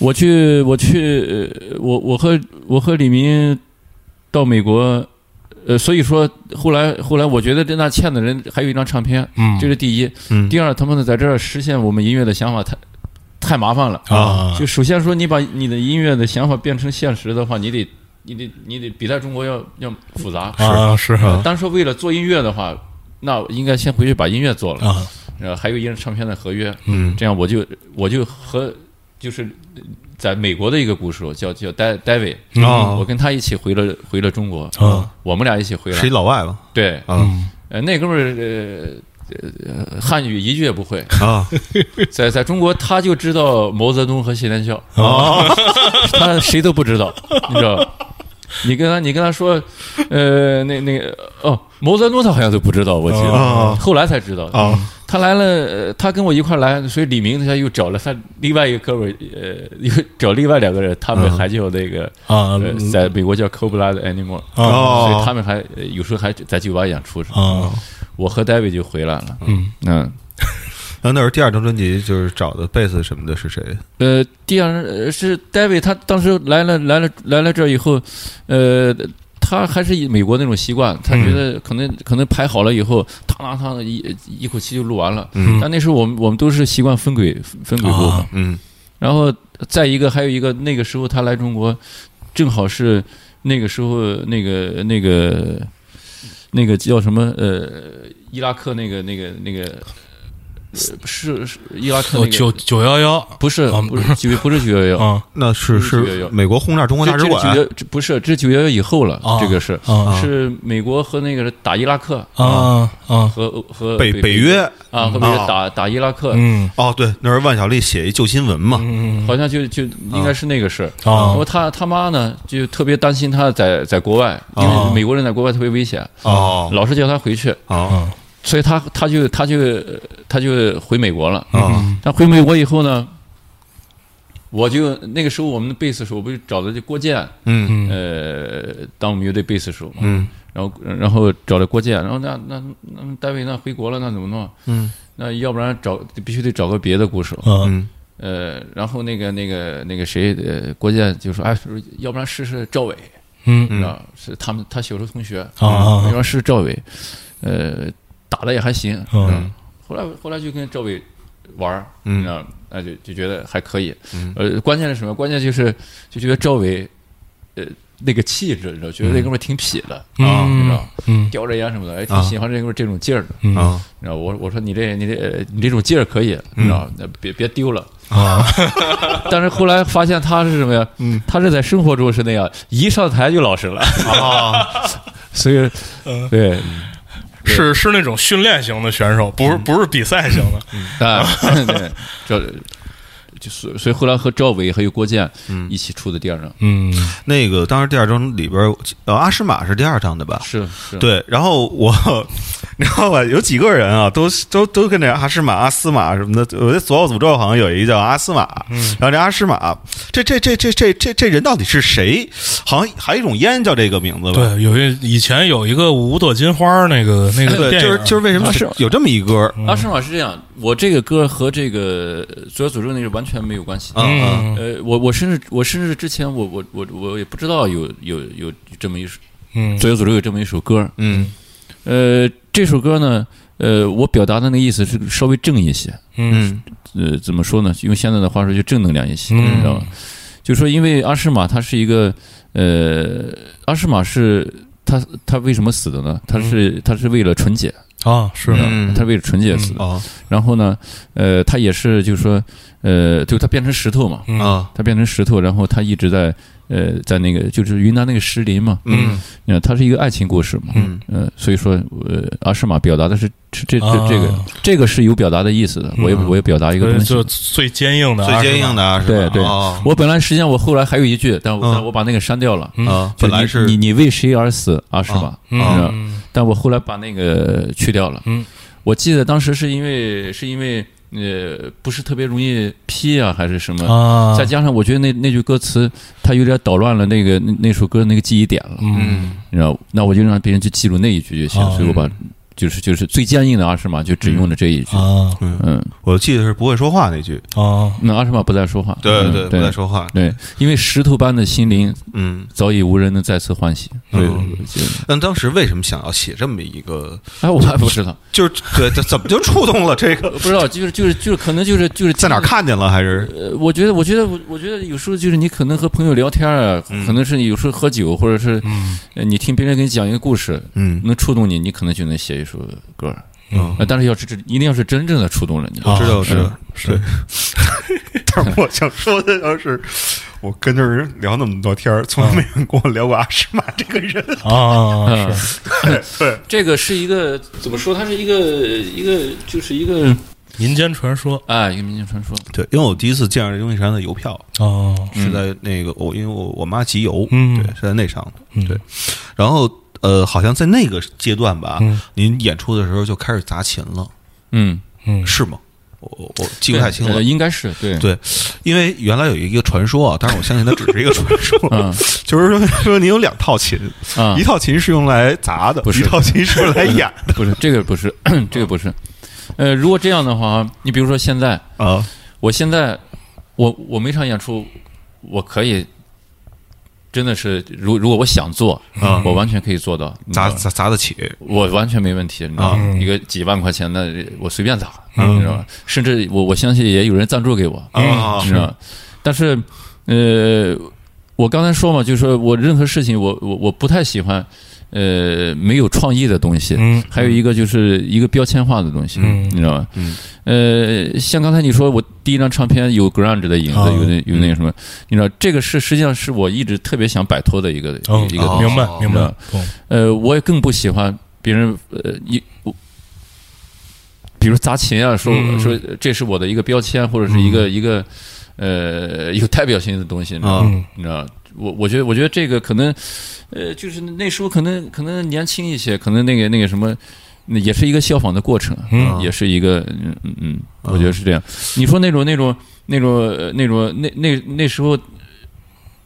我去，我去，呃我我和我和李明到美国，呃，所以说后来后来，我觉得这那欠的人还有一张唱片，嗯，这是第一。嗯第二，他们呢在这儿实现我们音乐的想法太太麻烦了。啊，就首先说，你把你的音乐的想法变成现实的话，你得你得你得比在中国要要复杂。啊是啊单说为了做音乐的话，那应该先回去把音乐做了，啊呃，还有一张唱片的合约，嗯这样我就我就和就是在美国的一个鼓手叫叫戴戴维，啊。我跟他一起回了回了中国，嗯我们俩一起回是一，老外吧？对，嗯。呃，那哥们儿呃呃汉语一句也不会，啊。[laughs] 在在中国他就知道毛泽东和谢天笑，啊 [laughs] 他谁都不知道，你知道吧？[laughs] 你跟他你跟他说，呃，那那个哦，毛泽东他好像都不知道，我记得，哦后来才知道。啊。他来了，呃他跟我一块来，所以李明他又找了他另外一个哥们儿，呃，又找另外两个人，他们还叫那个，啊呃，在美国叫 Cold Blood Animal，哦所以他们还呃有时候还在酒吧演出我和戴维就回来了，嗯。嗯，那那时候第二张专辑就是找的贝斯什么的是谁？呃，第二呃是戴维，他当时来了来了来了这儿以后，呃，他还是以美国那种习惯，他觉得可能、可能排好了以后，当当当一一口气就录完了。嗯但那时候我们我们都是习惯分轨分轨录嘛，嗯然后再一个还有一个那个时候他来中国，正好是那个时候那个那个那个叫什么呃伊拉克那个那个那个。呃是是伊拉克那个九九幺幺不是啊不是九不是九幺幺，啊那是是911是美国轰炸中国大使馆这这九幺这不是这是九幺幺以后了啊，这个是啊是美国和那个打伊拉克啊啊和和北北约啊和美国啊打打伊拉克，嗯哦，对，那时候万晓利写一旧新闻嘛，嗯好像就就应该是那个事。啊然后他他妈呢就特别担心他在在国外，因啊为美国人在国外特别危险，哦老是叫他回去，哦所以他他就他就他就回美国了。啊。他回美国以后呢，我就那个时候我们的贝斯手不是找的这郭健，嗯。呃，当我们乐队贝斯手嘛，嗯。然后然后找了郭健，然后那那那单位那回国了，那怎么弄？嗯。那要不然找必须得找个别的鼓手，嗯。嗯。呃，然后那个那个那个谁，呃，郭健就说，哎，要不然试试赵伟，嗯。是他们他小时候同学，啊啊。要不然试试赵伟，呃，打的也还行，嗯。嗯，后来后来就跟赵伟玩儿，你知嗯道，那就就觉得还可以，嗯。呃，关键是什么？关键就是就觉得赵伟，呃，那个气质，你知道，觉得那哥们儿挺痞的，啊，你知道，嗯。叼着烟什么的，哎，挺啊喜欢这哥们儿这种劲儿的。嗯。啊你知道，我我说你这你这呃你这种劲儿可以，你知道，那别别丢了。啊。[laughs] 但是后来发现他是什么呀？嗯，他是在生活中是那样，一上台就老实了。啊。[laughs] 所以，对是是那种训练型的选手，不是不是比赛型的。啊，[laughs] 对，这就是所以后来和赵伟还有郭健一起出的第二张，嗯。那个当时第二张里边，呃，阿诗玛是第二张的吧？是是，对，然后我，你知道吧？有几个人啊，都都都跟这阿诗玛、阿斯玛什么的。我觉得左奥诅咒好像有一个叫阿斯玛，然后这阿诗玛，这这这这这这这人到底是谁？好像还有一种烟叫这个名字吧？对，有一以前有一个五朵金花那个那个对，电影，就是就是为什么是有这么一歌？阿诗玛是这样，我这个歌和这个《左小诅咒》那个完全没有关系。嗯嗯呃，我我甚至我甚至之前我我我我也不知道有有有这么一首嗯《左小诅咒》有这么一首歌。嗯呃，这首歌呢，呃，我表达的那个意思是稍微正一些。嗯嗯呃，怎么说呢？用现在的话说，就正能量一些，嗯你知道吗？就说因为阿诗玛他是一个，呃，阿诗玛是他他为什么死的呢？他是他是为了纯洁，啊是的嗯他为了纯洁死的。哦然后呢，呃，他也是就是说，呃，就他变成石头嘛，嗯啊他变成石头，然后他一直在呃在那个就是云南那个石林嘛，嗯。呃，它是一个爱情故事嘛，嗯。呃，所以说，呃，阿诗玛表达的是是这这啊这个这个是有表达的意思的，我也嗯我也表达一个东西。就。最坚硬的，最坚硬的。阿诗玛对对。哦。我本来实际上我后来还有一句，但我嗯。但我把那个删掉了。啊，本来是你你为谁而死，阿诗玛？嗯是吧嗯。但我后来把那个去掉了。嗯，我记得当时是因为是因为呃不是特别容易批啊，还是什么？啊，再加上我觉得那那句歌词它有点捣乱了那个那那首歌那个记忆点了，嗯你知道？那我就让别人去记住那一句就行，啊所以我把就是就是最坚硬的阿诗玛就只用了这一句。啊嗯，我记得是不会说话那句，啊那阿诗玛不再说话。嗯对对，不再说话，对，因为石头般的心灵嗯。早已无人能再次唤醒，所以嗯就但当时为什么想要写这么一个？哎，我还不知道，就是对，这怎么就触动了这个？不知道，就是就是就是可能就是就是在哪儿？看见了？还是呃，我觉得，我觉得，我我觉得有时候就是你可能和朋友聊天啊，嗯可能是有时候喝酒，或者是你听别人给你讲一个故事，嗯能触动你，你可能就能写一首歌儿。嗯呃但是要是真一定要是真正的触动了你。啊知道知道是是 [laughs] 但是我想说的要是，我跟这人聊那么多天儿，从来没人跟我聊过阿诗玛这个人 [laughs] 啊。是，[laughs] 对，这个是一个怎么说？它是一个一个就是一个民间传说啊，一个民间传说。对，因为我第一次见着这东西上的邮票哦，是在那个我因为我我妈集邮，嗯，对，是在那上的，对，然后。呃，好像在那个阶段吧，您演出的时候就开始砸琴了，嗯。嗯，是吗？我我记不太清了，应该是对。对，因为原来有一个传说啊，但是我相信它只是一个传说，[laughs] 就是说说你有两套琴，一套琴是用来砸的，不是。一套琴是用来演的，不是这个不是 [clears throat] 这个不是，呃，如果这样的话，你比如说现在啊，我现在我我每场演出我可以。真的是，如如果我想做，我完全可以做到，砸砸砸得起，我完全没问题，你知道吗？一个几万块钱的，我随便砸，你知道吗？甚至我我相信也有人赞助给我，你知道但是，呃，我刚才说嘛，就是说我任何事情，我我我不太喜欢。呃，没有创意的东西，嗯，还有一个就是一个标签化的东西，嗯，你知道吧？嗯，呃，像刚才你说，我第一张唱片有 grunge 的影子，有那有那个什么，你知道，这个是实际上是我一直特别想摆脱的一个一个明白明白。呃，我也更不喜欢别人呃一，比如砸琴啊，说说这是我的一个标签，或者是一个一个呃有代表性的东西，你知道你知道。我我觉得，我觉得这个可能，呃，就是那时候可能可能年轻一些，可能那个那个什么，也是一个效仿的过程，也是一个，嗯嗯嗯，我觉得是这样。你说那种那种那种那种那那那时候。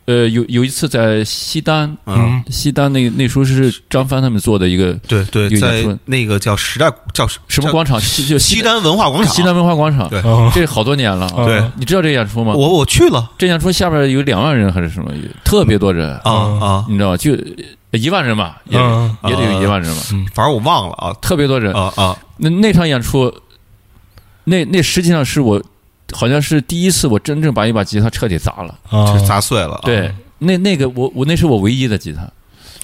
呃，有有一次在西单，嗯，西单那那时候是张帆他们做的一个，对对，在那个叫时代叫什么广场？就西单文化广场，西单文化广场，对，这好多年了。对，你知道这演出吗？我我去了，这演出下边有两万人还是什么？特别多人啊啊！你知道吗？就一万人吧，也也得有一万人吧。反正我忘了啊，特别多人啊啊！那那场演出，那那实际上是我。好像是第一次，我真正把一把吉他彻底砸了，砸碎了。对，那那个我我那是我唯一的吉他，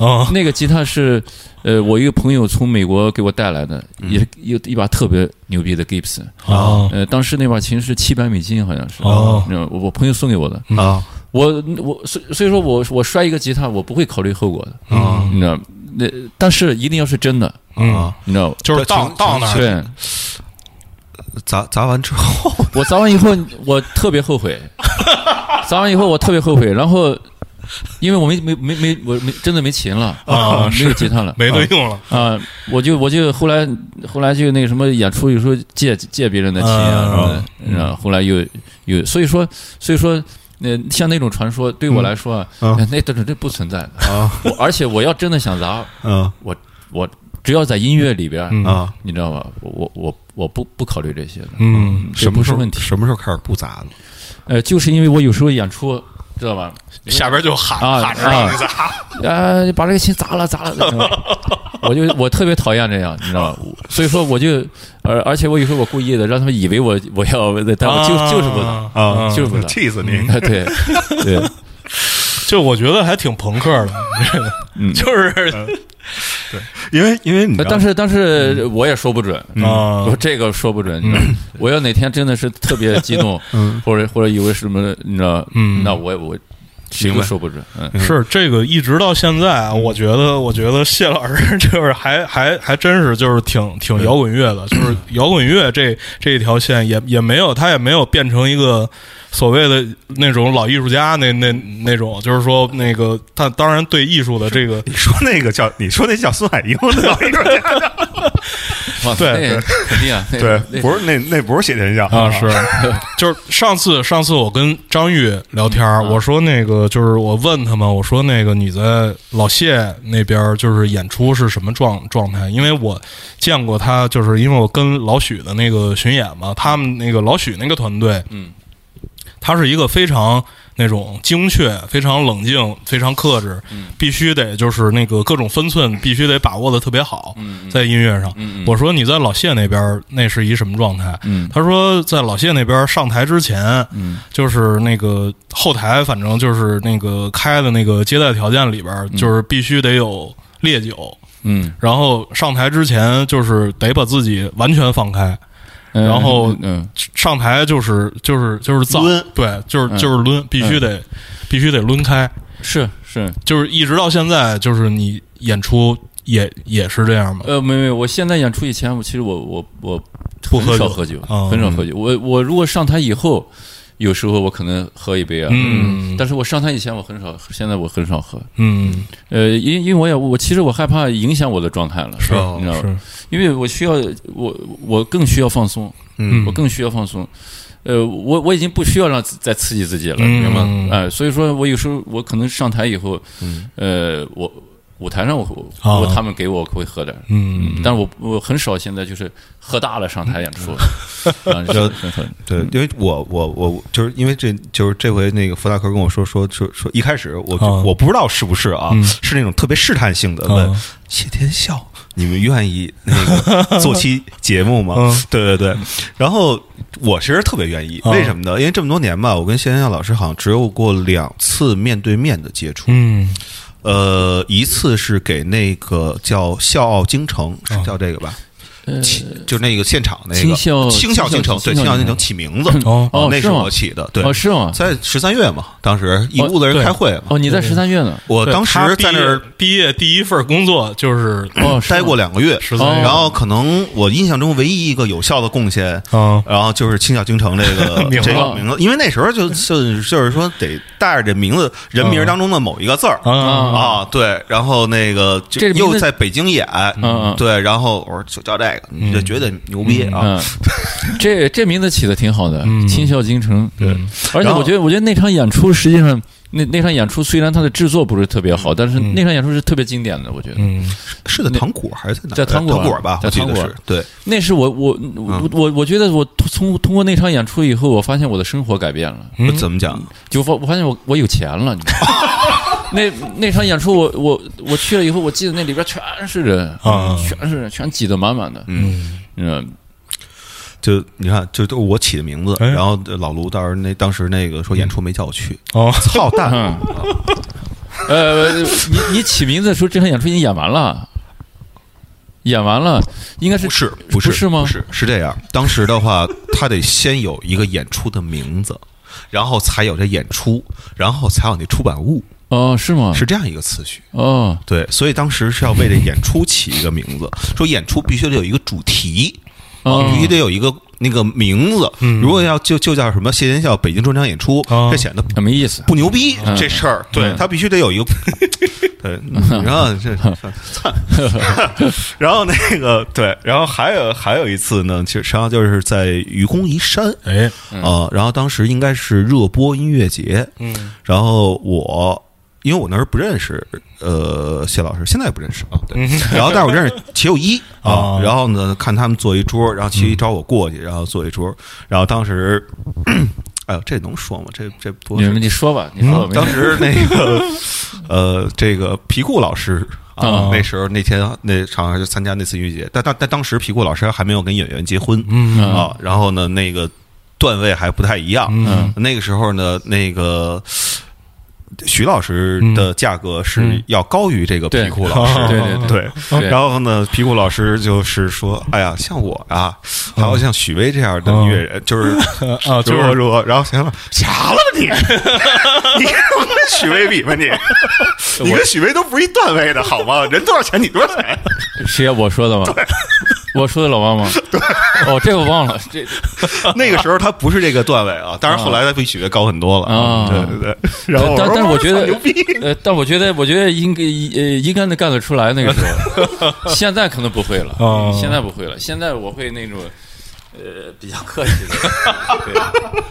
哦，那个吉他是呃我一个朋友从美国给我带来的，也有一把特别牛逼的 Gibson，啊，呃，当时那把琴是七百美金，好像是，哦，我我朋友送给我的。啊，我我所所以说我我摔一个吉他，我不会考虑后果的。啊，你知道，那但是一定要是真的。啊，你知道，就是到到那对。砸砸完之后，[laughs] 我砸完以后，我特别后悔。砸完以后，我特别后悔。然后，因为我没没没没，我没真的没琴了啊，没有吉他了，没得用了啊。我就我就后来后来就那个什么演出，有时候借借别人的琴啊什么的。然后后来又又所以说所以说，那像那种传说对我来说，那都是这不存在的啊。而且我要真的想砸，嗯，我我。只要在音乐里边啊，你知道吧？我我我不不考虑这些的，嗯，什么是问题？什么时候开始不砸了？呃，就是因为我有时候演出，知道吧？下边就喊喊着让你砸，啊，把这个琴砸了砸了，[laughs] 我就我特别讨厌这样，你知道吧？所以说我就，而而且我有时候我故意的让他们以为我我要，但我就就是不砸啊，就是不砸，气死你！对对，就我觉得还挺朋克的，[laughs] 就是。[laughs] 对，因为因为你，但是但是我也说不准啊，我这个说不准。我要哪天真的是特别激动，[laughs] 或者或者以为什么，你知道，嗯，那我我谁都说不准。嗯。是这个一直到现在啊，我觉得我觉得谢老师就是还还还真是就是挺挺摇滚乐的，就是摇滚乐这这一条线也也没有，他也没有变成一个。所谓的那种老艺术家，那那那种，就是说那个他当然对艺术的这个，[laughs] 你说那个叫你说那叫孙海英的老艺术家，[laughs] 对，肯定啊，对，不是那那不是谢天笑啊，是，[laughs] 就是上次上次我跟张玉聊天，我说那个就是我问他们，我说那个你在老谢那边就是演出是什么状状态？因为我见过他，就是因为我跟老许的那个巡演嘛，他们那个老许那个团队，嗯。他是一个非常那种精确、非常冷静、非常克制，必须得就是那个各种分寸必须得把握的特别好，在音乐上。我说你在老谢那边那是一什么状态？他说在老谢那边上台之前，就是那个后台，反正就是那个开的那个接待条件里边，就是必须得有烈酒。嗯，然后上台之前就是得把自己完全放开。然后嗯，上台就是就是就是造抡，对，就是嗯。就是抡，必须得必须得抡开，是是，就是一直到现在，就是你演出也也是这样吗？呃，没没，我现在演出以前，我其实我我我不喝酒很少喝酒，哦很少喝酒。我我如果上台以后，有时候我可能喝一杯啊，嗯但是我上台以前我很少，现在我很少喝。嗯，呃，因因为我也我其实我害怕影响我的状态了，是你知道吧？是，因为我需要我我更需要放松，嗯我更需要放松。呃，我我已经不需要让自再刺激自己了，嗯明白吗？哎、所以说我有时候我可能上台以后，嗯呃，我舞台上我他们给我会喝点，嗯，但是我我很少现在就是喝大了上台演出，[laughs] 对，因为我我我就是因为这就是这回那个福大科跟我说说说说一开始我我不知道是不是啊，嗯。是那种特别试探性的问、啊谢天笑，你们愿意那个做期节目吗？嗯对对对，然后我其实特别愿意，啊。为什么呢？因为这么多年吧，我跟谢天笑老师好像只有过两次面对面的接触，嗯呃，一次是给那个叫《笑傲京城》，是啊叫这个吧？呃起就那个现场那个青校京城，对，青校京城。起名字哦。哦那是我起的，对。哦，是吗？在十三月嘛，当时一屋子人开会嘛，哦，你在十三月呢？我当时在那儿毕业第一份工作就是哦，待过两个月，十三哦然后可能我印象中唯一一个有效的贡献。啊然后就是青校京城这个 [laughs] 这个名字，因为那时候就 [laughs] 就就是说得带着这名字人名当中的某一个字儿。啊。啊，对，然后那个又在北京演，嗯嗯。对，然后我说就叫这个，你就觉得牛逼啊，嗯，这这名字起的挺好的，嗯。青笑京城。对，而且我觉得，我觉得那场演出实际上，那那场演出虽然它的制作不是特别好，但是那场演出是特别经典的。我觉得。嗯。是在糖果还是在哪儿？在糖果糖果吧，在我记得糖果对，那是我我我我我觉得我通通过那场演出以后，我发现我的生活改变了，嗯。怎么讲？就发我发现我我有钱了。你知道吗 [laughs] [laughs] 那那场演出我，我我去了以后，我记得那里边全是人啊全是人，全挤得满满的。嗯，嗯，就你看，就都我起的名字，哎然后老卢当时那当时那个说演出没叫我去，哦操蛋！嗯呃，你你起名字的时候，这场演出已经演完了，演完了，应该是不是不是不是吗不是是这样，当时的话，他得先有一个演出的名字，然后才有这演出，然后才有那出版物，哦，是吗？是这样一个次序。哦，对，所以当时是要为这演出起一个名字，[laughs] 说演出必须得有一个主题，哦必须得有一个那个名字。嗯如果要就就叫什么谢天笑北京专场演出，哦这显得很没意思。不牛逼嗯这事儿，对嗯他必须得有一个，[laughs] 对，然后这，操然后那个对，然后还有还有一次呢，其实实际上就是在愚公移山哎啊，然后当时应该是热播音乐节，嗯然后我。因为我那时候不认识呃谢老师，现在也不认识啊。对，[laughs] 然后但是我认识齐友一 [laughs] 啊啊，然后呢看他们坐一桌，然后齐友一找我过去，然后坐一桌，然后当时，[clears throat] 哎呦这能说吗？这这不你们你说吧，你说吧。当时那个 [laughs] 呃，这个皮裤老师啊啊，那时候那天那场就参加那次音乐节，但但但当时皮裤老师还没有跟演员结婚嗯啊，然后呢，那个段位还不太一样。嗯那个时候呢，那个。徐老师的价格是嗯。要高于这个皮裤老师，[laughs] 对对 [laughs] 对。对。然后呢，皮裤老师就是说：“哎呀，像我啊，还有像许巍这样的音乐人，就是 [laughs] 啊，就说是。说，然后行了，啥了吧你，你跟许巍比吧你，你跟许巍都不是一段位的好吗？人多少钱你多少钱？是呀？我说的吗？[laughs] 我说的老王吗？[laughs] 对。哦，这我忘了。这 [laughs] 那个时候他不是这个段位啊，当然后来他比许巍高很多了啊对对对。然后但但是我觉得牛逼，呃，但我觉得，我觉得应该呃应该能干得出来那个时候，现在可能不会了，哦现在不会了，现在我会那种呃比较客气的，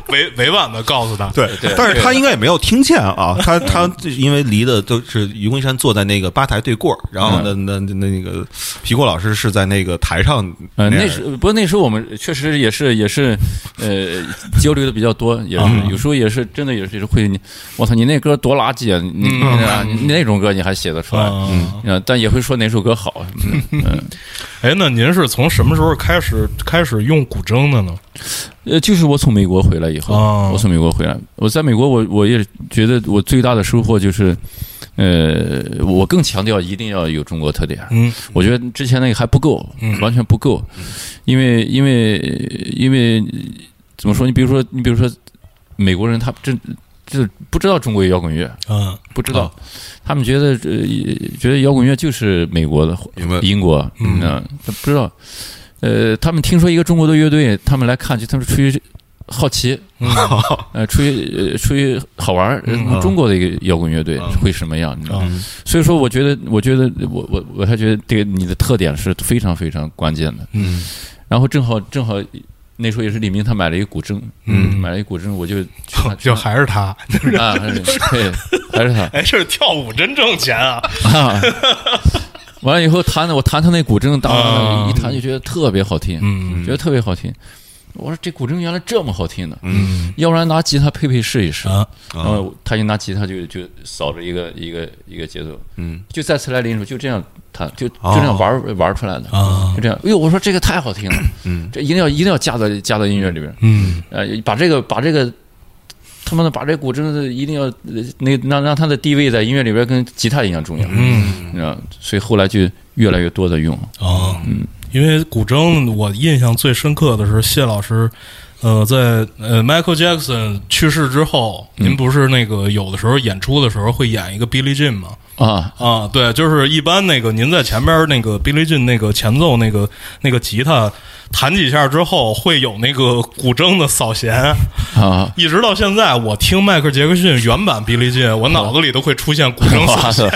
[laughs] 委委婉的告诉他，对对但是他应该也没有听见啊，他他因为离的都是于公山坐在那个吧台对过儿然后那那那那个皮库老师是在那个台上，呃，那时不过那时候我们确实也是也是呃 [laughs] 交流的比较多，也是有时候也是真的也是会，你我操你那歌多垃圾啊，你你那你那种歌你还写得出来，嗯。嗯，但也会说哪首歌好，[laughs] 嗯，哎，那您是从什么时候开始开始用古筝的呢？呃，就是我从美国回来以后，哦我从美国回来，我在美国我我也觉得我最大的收获就是，呃，我更强调一定要有中国特点。嗯，我觉得之前那个还不够，完全不够，因为因为因为怎么说？你比如说，你比如说美国人，他真就不知道中国有摇滚乐，嗯，不知道，他们觉得呃觉得摇滚乐就是美国的英国，嗯，他不知道。呃，他们听说一个中国的乐队，他们来看就，他们出于好奇，[laughs] 呃，出于出于好玩儿，中国的一个摇滚乐队会什么样？你知道？所以说，我觉得，我觉得，我我我还觉得这个你的特点是非常非常关键的。嗯，然后正好正好那时候也是李明他买了一个古筝，嗯，买了一个古筝，我就 [laughs] 就还是他啊，对，还是他。[laughs] 哎，这跳舞真挣钱啊！完了以后弹的，我弹他那古筝，当一弹就觉得特别好听，嗯，觉得特别好听。我说这古筝原来这么好听呢，嗯，要不然拿吉他配配试一试。啊。然后他就拿吉他就就扫着一个一个一个节奏，嗯，就再次来临时候就这样弹，就就这样玩玩出来的啊，就这样。哎呦，我说这个太好听了，嗯，这一定要一定要加到加到音乐里边，嗯，呃，把这个把这个。他妈的，把这古筝一定要那让让它的地位在音乐里边跟吉他一样重要，嗯，啊，所以后来就越来越多的用。啊，嗯，因为古筝我印象最深刻的是谢老师，呃，在呃 Michael Jackson 去世之后，您不是那个有的时候演出的时候会演一个 Billie Jean 吗？啊啊，对，就是一般那个您在前边那个 Billie Jean 那个前奏那个那个吉他。弹几下之后会有那个古筝的扫弦啊，一直到现在，我听迈克尔·杰克逊原版《比利金》，我脑子里都会出现古筝扫弦，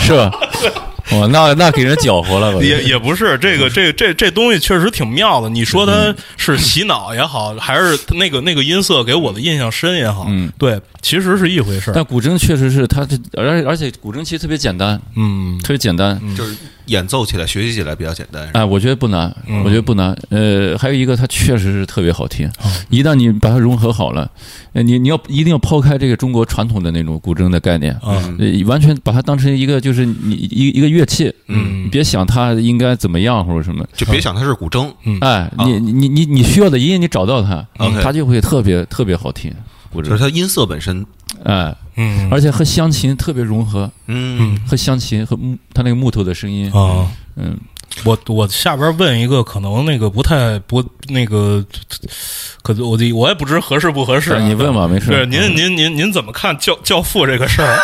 是吧？[laughs] [laughs] 哦，那那给人搅和了，也也不是这个，这这这东西确实挺妙的。你说它是洗脑也好，还是那个那个音色给我的印象深也好，嗯，对，其实是一回事。但古筝确实是它，而而且古筝其实特别简单，嗯，特别简单，就是演奏起来、学习起来比较简单。哎，我觉得不难，我觉得不难。呃，还有一个，它确实是特别好听。一旦你把它融合好了，你你要一定要抛开这个中国传统的那种古筝的概念，嗯，完全把它当成一个就是你一一个乐器，嗯，别想它应该怎么样或者什么，就别想它是古筝，哎，你你你你需要的音你找到它，它就会特别特别好听。就是它音色本身，哎，嗯，而且和乡琴特别融合，嗯，和乡琴和木他那个木头的声音啊，嗯，我我下边问一个可能那个不太不那个，可我我也不知合适不合适，你问吧，没事。对，您您您您怎么看教教父这个事儿？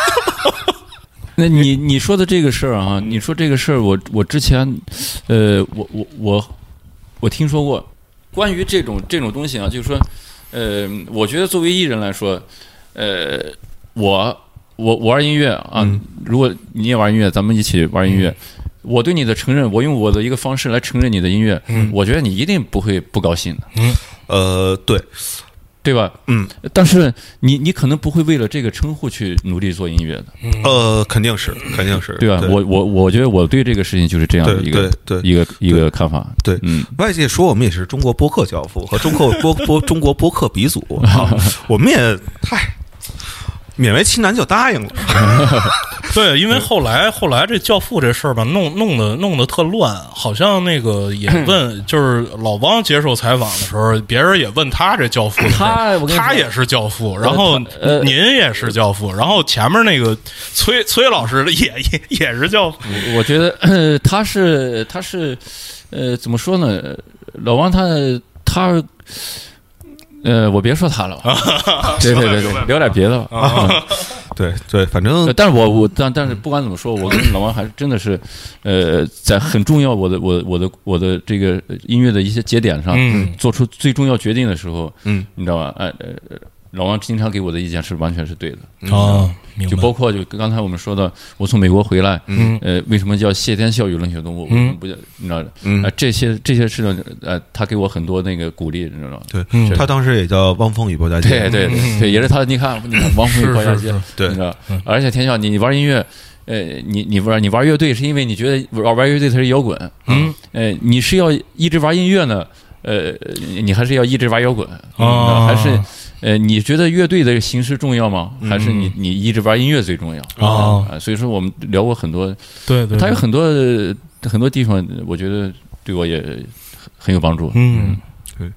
[laughs] 那你你说的这个事儿啊，你说这个事儿，我我之前，呃，我我我我听说过。关于这种这种东西啊，就是说，呃，我觉得作为艺人来说，呃，我我我玩音乐啊，如果你也玩音乐，咱们一起玩音乐，我对你的承认，我用我的一个方式来承认你的音乐，我觉得你一定不会不高兴的。嗯，呃，对。对吧？嗯，但是你你可能不会为了这个称呼去努力做音乐的。呃，肯定是，肯定是，对吧？我我我觉得我对这个事情就是这样的一个对一个一个看法。对，嗯，外界说我们也是中国播客教父和中国播播中国播客鼻祖，[laughs] 我们也嗨。勉为其难就答应了，[laughs] 对，因为后来后来这教父这事儿吧，弄弄得弄得特乱，好像那个也问，[laughs] 就是老汪接受采访的时候，别人也问他这教父，[laughs] 他他也是教父，然后您也是教父，然后前面那个崔崔老师也也也是教父，我觉得 [clears throat] 他是他是呃怎么说呢？老汪他他。呃，我别说他了，[laughs] 对对对对，聊点别的吧。[laughs] 对对，反正，但是我我但但是不管怎么说，我跟老王还是真的是，呃，在很重要我的我我的我的这个音乐的一些节点上，做出最重要决定的时候，嗯，你知道吧？哎呃。老王经常给我的意见是完全是对的。啊，就包括就刚才我们说的，我从美国回来，嗯，呃，为什么叫谢天笑与冷血动物？嗯，不叫你知道，嗯，这些这些事情，呃，他给我很多那个鼓励，你知道吗？对，他当时也叫汪峰与包家街，对对对，也是他。你看，你看汪峰与包家街，对，你知道，而且天笑，你玩音乐，呃，你你玩你玩乐队是因为你觉得玩玩乐队它是摇滚，嗯，呃，你是要一直玩音乐呢，呃，你还是要一直玩摇滚啊，还是？呃，你觉得乐队的形式重要吗？还是你你一直玩音乐最重要啊？所以说我们聊过很多，对对，他有很多很多地方，我觉得对我也很有帮助。嗯，对。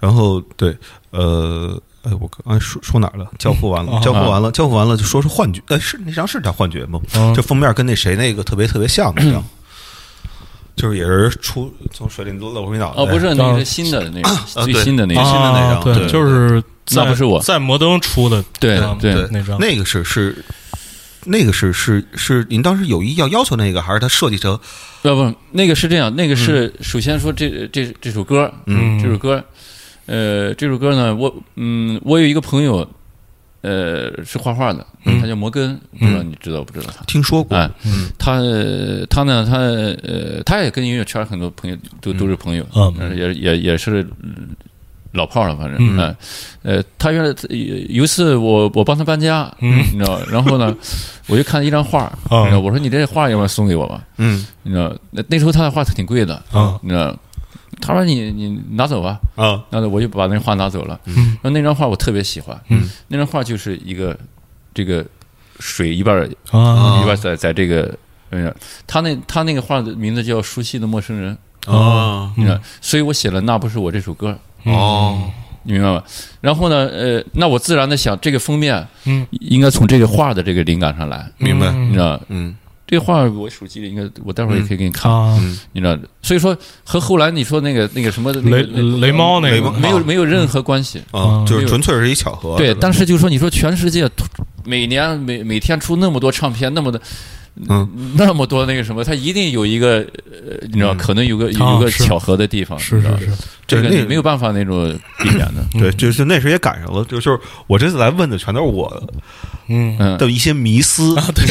然后对，呃，哎，我刚才说说哪儿了？交付完了，交付完了，交付完了，就说是幻觉。哎，是那张是叫幻觉吗？这封面跟那谁那个特别特别像那张，就是也是出从水里露回脑袋。哦，不是，那个是新的那个最新的那个新的那张，对，就是那不是我在摩登出的，对对那张，那个是是那个是是是，您当时有意要要求那个，还是他设计成？不不，那个是这样，那个是首先说这这这首歌，嗯，这首歌。呃，这首歌呢，我嗯，我有一个朋友，呃，是画画的，他叫摩根，不知道你知道不知道他？听说过。他他呢，他呃，他也跟音乐圈很多朋友都都是朋友，也也也是老炮了，反正嗯，呃，他原来有一次我我帮他搬家，你知道，然后呢，[laughs] 我就看一张画，我说你这画要不要送给我吧？嗯，你知道，那那时候他的画挺贵的，你知道。他说：“你你拿走吧。”啊，那我就把那画拿走了。嗯，那那张画我特别喜欢。嗯，那张画就是一个这个水一半啊，一半在在这个，嗯，他那他那个画的名字叫《熟悉的陌生人》啊，你看，所以我写了那不是我这首歌哦，你明白吗？然后呢，呃，那我自然的想这个封面，嗯，应该从这个画的这个灵感上来，明白？你知道？嗯。这画我手机里应该，我待会儿也可以给你看，你知道？所以说和后来你说那个那个什么雷雷猫那个。没有没有任何关系。啊，就是纯粹是一巧合。对，但是就是说，你说全世界每年每每天出那么多唱片，那么的。嗯，那么多那个什么，它一定有一个，呃，你知道，可能有个有个巧合的地方，是是是，这个没有办法那种避免的。对，就是那时也赶上了，就就是我这次来问的全都是我，嗯。的一些迷思，对。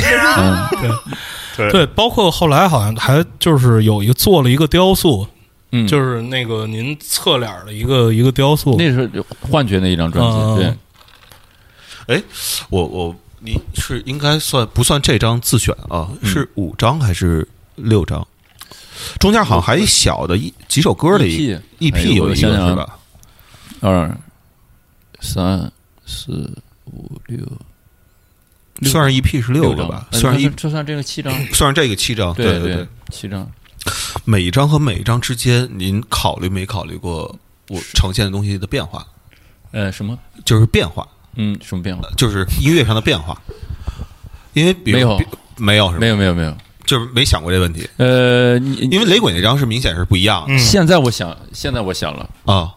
对。对，包括后来好像还就是有一个做了一个雕塑，嗯，就是那个您侧脸的一个一个雕塑，那是幻觉那一张专辑，对。哎，我我。你是应该算不算这张自选啊？是五张还是六张？中间好像还小的一几首歌的一 EP 有一个是吧？二三四五六，算上 EP 是六个吧？算上一就算这个七张，[clears throat] 算上这个七张，对对对，七张。每一张和每一张之间，您考虑没考虑过我呈现的东西的变化？呃，什么？就是变化。嗯，什么变化？就是音乐上的变化，因为没有没有是没有没有没有，就是没想过这问题。呃，因为雷鬼那张是明显是不一样的。现在我想，现在我想了啊，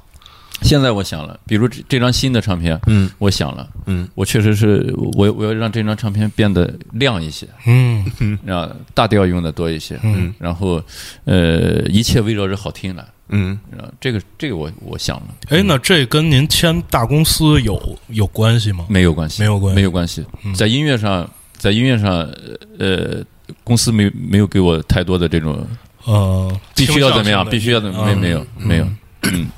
现在我想了，比如这这张新的唱片，嗯，我想了，嗯，我确实是我我要让这张唱片变得亮一些，嗯。嗯，让大调用的多一些，嗯，然后呃，一切围绕着好听来。嗯，这个这个我我想了，哎，那这跟您签大公司有有关系吗？没有关系，没有关，没有关系。在音乐上，在音乐上，呃，公司没没有给我太多的这种呃，必须要怎么样，必须要怎么没没有没有，嗯，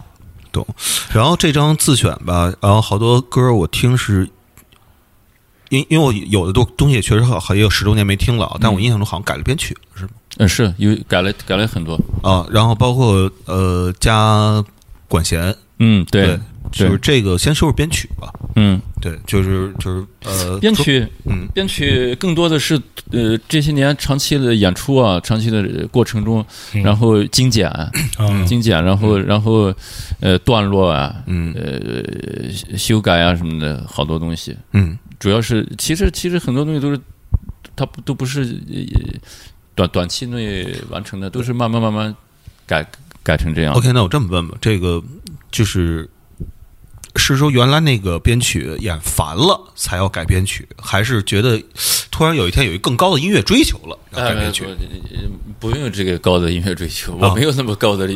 懂。然后这张自选吧，然后好多歌我听是，因因为我有的东东西确实好也有十多年没听了，但我印象中好像改了编曲，是吗？嗯，是有改了，改了很多啊。然后包括呃加管弦，嗯，对，就是这个先说说编曲吧。嗯，对，就是就是呃，编曲，嗯，编曲更多的是呃这些年长期的演出啊，长期的过程中，然后精简，精简，然后然后呃段落啊，嗯，呃修改啊什么的好多东西。嗯，主要是其实其实很多东西都是它不都不是。短短期内完成的都是慢慢慢慢改改成这样。OK，那我这么问吧，这个就是是说原来那个编曲演烦了才要改编曲，还是觉得突然有一天有一更高的音乐追求了要改编曲？不用这个高的音乐追求，我没有那么高的，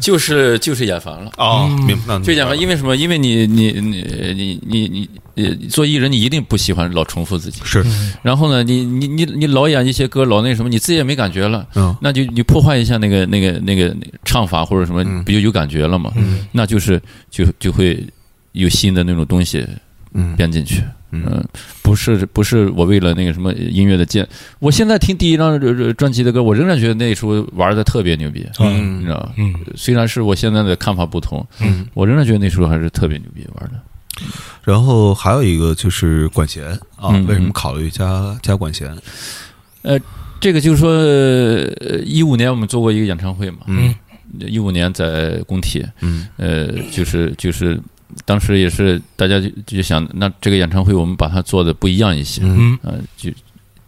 就是就是演烦了哦，明白？就演烦，因为什么？因为你你你你你你做艺人，你一定不喜欢老重复自己。是，然后呢，你你你你老演一些歌，老那什么，你自己也没感觉了。嗯，那就你破坏一下那个那个那个唱法或者什么，不就有感觉了吗？嗯，那就是就就会有新的那种东西嗯。编进去。嗯，不是不是我为了那个什么音乐的建，我现在听第一张专辑的歌，我仍然觉得那时候玩的特别牛逼，嗯，你知道吧？嗯，虽然是我现在的看法不同，嗯，我仍然觉得那时候还是特别牛逼玩的。然后还有一个就是管弦啊，为什么考虑加加管弦？呃，这个就是说，一五年我们做过一个演唱会嘛，嗯，一五年在工体，嗯，呃，就是就是当时也是大家就就想，那这个演唱会我们把它做的不一样一些，嗯。呃，就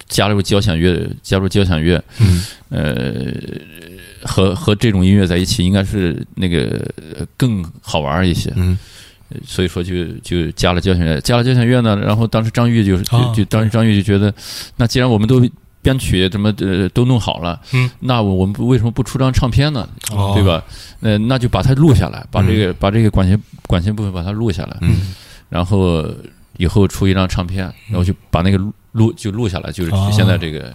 加入交响乐，加入交响乐，嗯。呃，和和这种音乐在一起，应该是那个呃更好玩一些。嗯。所以说就就加了交响乐，加了交响乐呢，然后当时张玉就是就啊。就当时张玉就觉得，那既然我们都编曲什么呃都弄好了，嗯，那我们为什么不出张唱片呢？哦。对吧？呃，那就把它录下来，把这个、把这个管弦管弦部分把它录下来，嗯。然后以后出一张唱片，然后就把那个录录就录下来，就是哦。现在这个、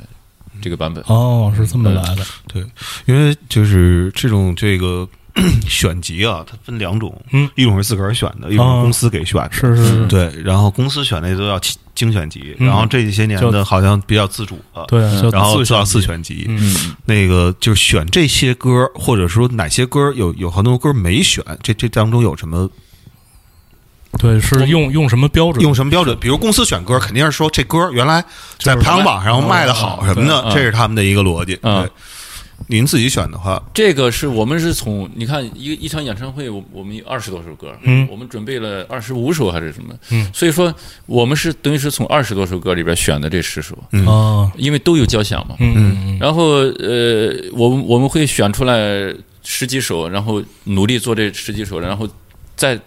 这个版本。哦，是这么来的，对，因为就是这种这个 [clears throat] 选集啊，它分两种，嗯，一种是自个儿选的，一种哦是公司给选的，是是是，对，然后公司选的都要精精选集，嗯。然后这些年就的好像比较自主了，对，然后做到自四选集，嗯。嗯，那个就是选这些歌，或者说哪些歌有有很多歌没选，这这当中有什么对，是用用什么标准？用什么标准？比如公司选歌，肯定是说这歌原来在排行榜上卖的好什么的，这是他们的一个逻辑。嗯。对，您自己选的话，这个是我们是从你看一一场演唱会，我我们有二十多首歌，嗯。我们准备了二十五首还是什么，嗯。所以说我们是等于是从二十多首歌里边选的这十首，嗯。啊，因为都有交响嘛，嗯嗯然后呃，我们我们会选出来十几首，然后努力做这十几首，然后再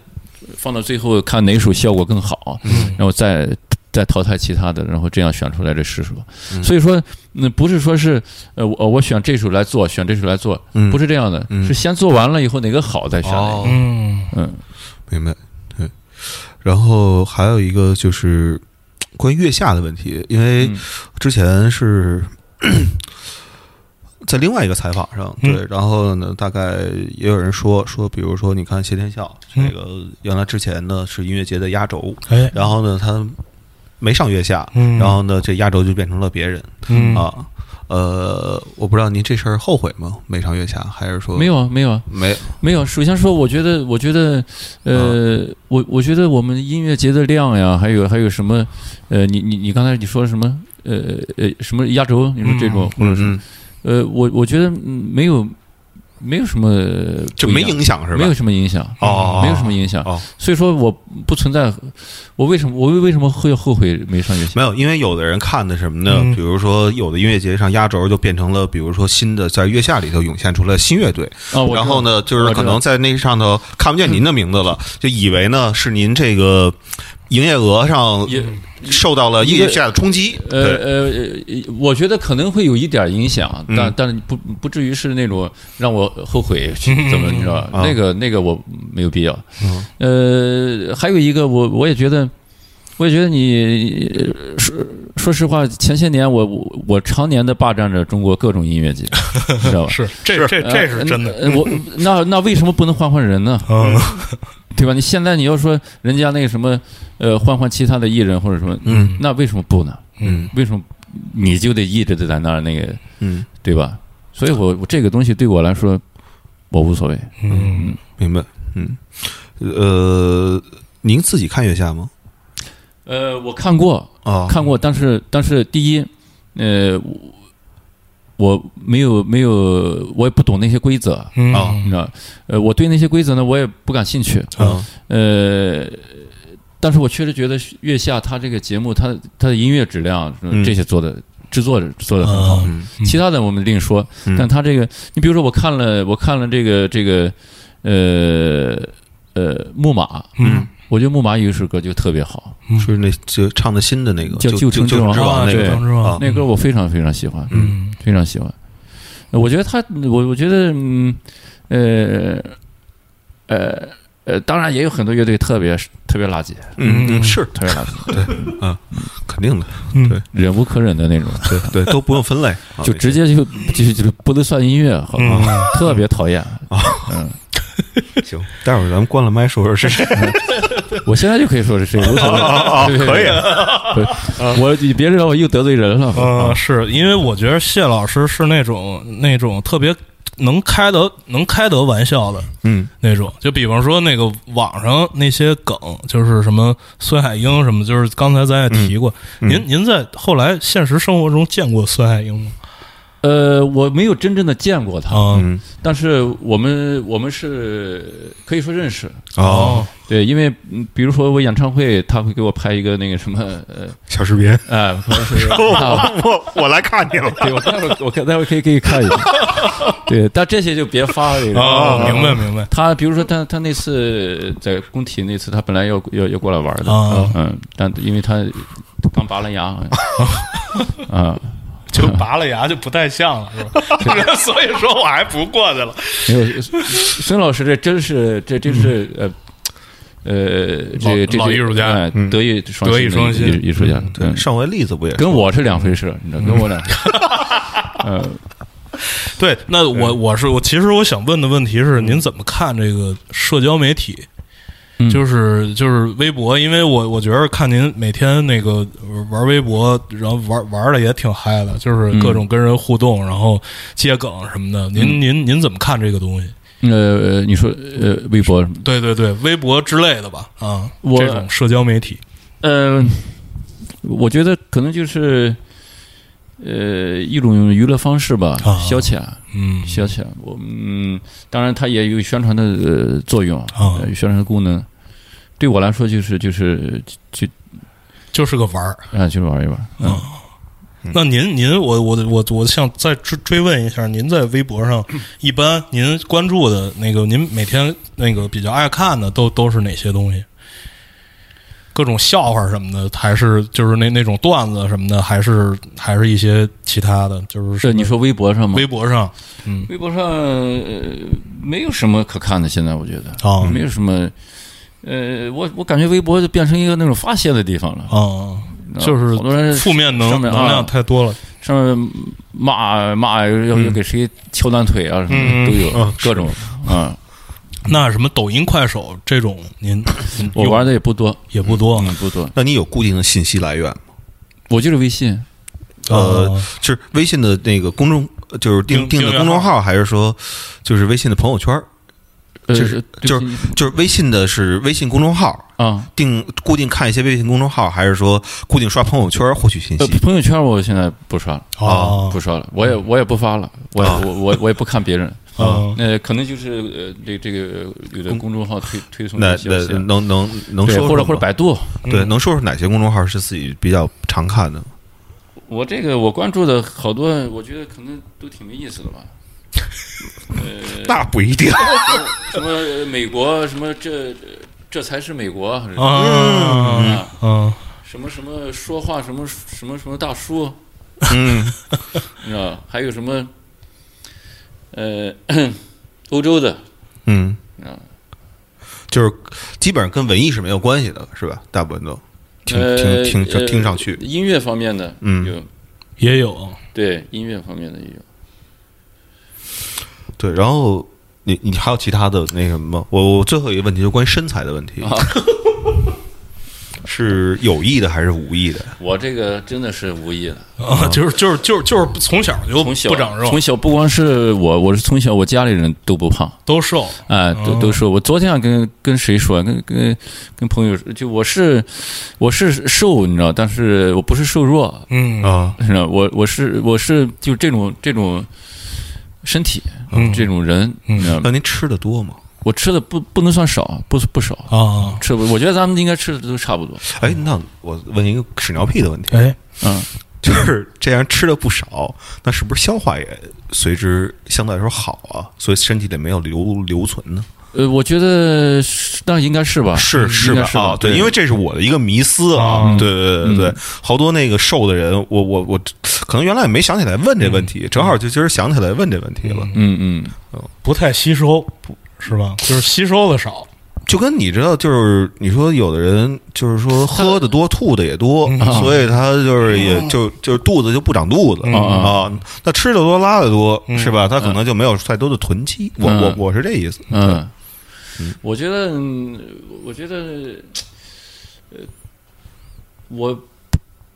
放到最后看哪首效果更好，嗯。然后再再淘汰其他的，然后这样选出来这十首。嗯。所以说，那不是说是呃我我选这首来做，选这首来做，嗯。不是这样的，嗯。是先做完了以后哪个好再选。哦。嗯。嗯明白，对。然后还有一个就是关于月下的问题，因为嗯。之前是 [coughs] 在另外一个采访上，嗯。对，然后呢，大概也有人说说，比如说，你看谢天笑这嗯个原来之前呢是音乐节的压轴，哎，然后呢他没上月下，嗯然后呢这压轴就变成了别人嗯啊。呃，我不知道您这事儿后悔吗？没上月下，还是说没有啊，没有啊，没？没有。首先说，我觉得，我觉得，呃，我我觉得我们音乐节的量呀，还有还有什么，呃，你你你刚才你说什么，呃呃，什么压轴？你说这种，或者是嗯，呃，我我觉得嗯没有没有什么就没影响是吧？没有什么影响，哦，没有什么影响。哦，所以说我不存在，我为什么我为什么会后悔没上乐器？没有，因为有的人看的什么呢？嗯比如说，有的音乐节上压轴就变成了，比如说新的在月下里头涌现出来新乐队，啊，我知道然后呢，就是可能在那上头看不见您的名字了，就以为呢是您这个营业额上也受到了月下的冲击。呃，呃，呃我觉得可能会有一点影响，嗯但但是不不至于是那种让我后悔去怎么，你知道吧？啊那个那个我没有必要。嗯呃，还有一个，我我也觉得，我也觉得你呃说说实话，前些年我我我常年的霸占着中国各种音乐节，[laughs] 知道吧？是这这这是真的，呃我那那为什么不能换换人呢？[laughs] 嗯对吧？你现在你要说人家那个什么，呃，换换其他的艺人或者什么，嗯那为什么不呢？嗯为什么你就得一直得在那儿那个，嗯，对吧？所以我我这个东西对我来说，我无所谓。嗯明白。嗯，呃，您自己看月下吗？呃，我看过，啊，看过，但是但是第一，呃，我我没有没有，我也不懂那些规则，嗯。啊你知道？呃，我对那些规则呢，我也不感兴趣。啊，呃，但是我确实觉得月下他这个节目，他他的音乐质量嗯。这些做的制作做的很好。嗯。其他的我们另说，嗯。但他这个，你比如说我看了我看了这个这个呃呃木马，嗯我觉得木马有一首歌就特别好，是那就唱的新的那个叫旧城之王那对。个那歌我非常非常喜欢，嗯。非常喜欢。呃我觉得他，我我觉得嗯呃呃呃，当然也有很多乐队特别特别垃圾，嗯嗯是。特别垃圾，对，嗯肯定的，嗯。对。忍无可忍的那种，对对都不用分类，[laughs] 啊就直接就就就不能算音乐，好吧？嗯。特别讨厌。嗯，[laughs] 行，待会儿咱们关了麦说说是谁。[laughs] 我现在就可以说是谁，无所谓，对可以，对我你别让我又得罪人了。嗯，是因为我觉得谢老师是那种那种特别能开得能开得玩笑的嗯那种，就比方说那个网上那些梗，就是什么孙海英什么，就是刚才咱也提过。嗯您您在后来现实生活中见过孙海英吗？呃，我没有真正的见过他，嗯但是我们我们是可以说认识。哦，对，因为嗯比如说我演唱会，他会给我拍一个那个什么呃，小视频，哎，可能是啊我 [laughs] 我来看你了。对我待会儿我看待会儿可以给你看一下。[laughs] 对，但这些就别发了。哦，明白明白他比如说他他那次在工体那次，他本来要要要过来玩的，啊嗯，但因为他刚拔了牙，[laughs] 啊，就拔了牙就不太像了，是吧？[laughs] 所以说我还不过去了。没有孙老师这真是这真是呃。呃，这这这老艺术家哎德艺双德艺双馨艺艺术家，对，嗯上回例子不也说跟我是两回事，你知道，跟我两回事。呃，对，那我我是我，其实我想问的问题是，您怎么看这个社交媒体？嗯。就是就是微博，因为我我觉得看您每天那个玩微博，然后玩玩的也挺嗨的，就是各种跟人互动，然后接梗什么的。您您您怎么看这个东西？呃，你说呃，微博，对对对，微博之类的吧，啊，我这种社交媒体，呃，我觉得可能就是呃一种娱乐方式吧，啊消遣，嗯消遣。我嗯，当然它也有宣传的呃作用，啊呃宣传的功能。对我来说，就是就是就就是个玩儿。啊，就是玩一玩。嗯，那您您我我我我想再追追问一下，您在微博上 [clears throat] 一般您关注的那个，您每天那个比较爱看的都都是哪些东西？各种笑话什么的，还是就是那那种段子什么的，还是还是一些其他的？就是这你说微博上吗？微博上，嗯微博上呃没有什么可看的，现在我觉得啊没有什么。呃，我我感觉微博就变成一个那种发泄的地方了，啊，就是好多人负面能能量太多了。上面骂骂要给谁敲断腿啊，什么的都有嗯各种啊。那什么抖音、快手这种，您您我玩的也不多，也不多嗯，不多。那你有固定的信息来源吗？我就是微信，呃，就是微信的那个公众，就是定定的公众号号，还是说就是微信的朋友圈？呃就是就是就是微信的是微信公众号，啊，定固定看一些微信公众号，还是说固定刷朋友圈获取信呃，息？朋友圈我现在不刷了，啊不刷了，我也我也不发了，我我我我也不看别人。啊。那，可能就是呃，这这个有的公众号推推送那的消息那，能能能，说说或者或者百度，对，能说说哪些公众号是自己比较常看的？我这个我关注的好多，我觉得可能都挺没意思的吧。[laughs] 呃，那不一定。[laughs] 什么美国什么这这才是美国，啊。啊，啊什么什么说话什么什么什么大叔，嗯，[laughs] 你知道吧？还有什么呃 [clears throat] 欧洲的嗯啊，就是基本上跟文艺是没有关系的，是吧？大部分都听呃听听呃听上去，音乐方面的嗯有，也有对音乐方面的也有。对。然后你你还有其他的那什么吗？我我最后一个问题就关于身材的问题，啊是有意的还是无意的？我这个真的是无意的，啊，就是就是就是就是从小就从小不长肉。从，小不光是我，我是从小我家里人都不胖，都瘦。哎，都都瘦。我昨天还跟跟谁说？跟跟跟朋友，就我是我是瘦，你知道，但是我不是瘦弱，嗯。啊，是吧？我我是我是就这种这种身体，嗯。这种人，嗯。你知道那您吃的多吗？我吃的不不能算少，不不少，啊，吃不。我觉得咱们应该吃的都差不多。哎，那我问一个屎尿屁的问题，哎，嗯，就是这样吃的不少，那是不是消化也随之相对来说好啊？所以身体里没有留留存呢？呃，我觉得是那应该是吧？是是吧？是吧啊，对，因为这是我的一个迷思啊啊。对对对对，好多那个瘦的人，我我我可能原来也没想起来问这问题，正好就今儿想起来问这问题了。嗯嗯，不太吸收，不是吧？就是吸收的少，就跟你知道，就是你说有的人就是说喝的多，吐的也多，所以他就是也就就是肚子就不长肚子嗯啊。那吃的多，拉的多，嗯是吧？他可能就没有太多的囤积。我我嗯我是这意思。嗯，我觉得，嗯我觉得，呃，我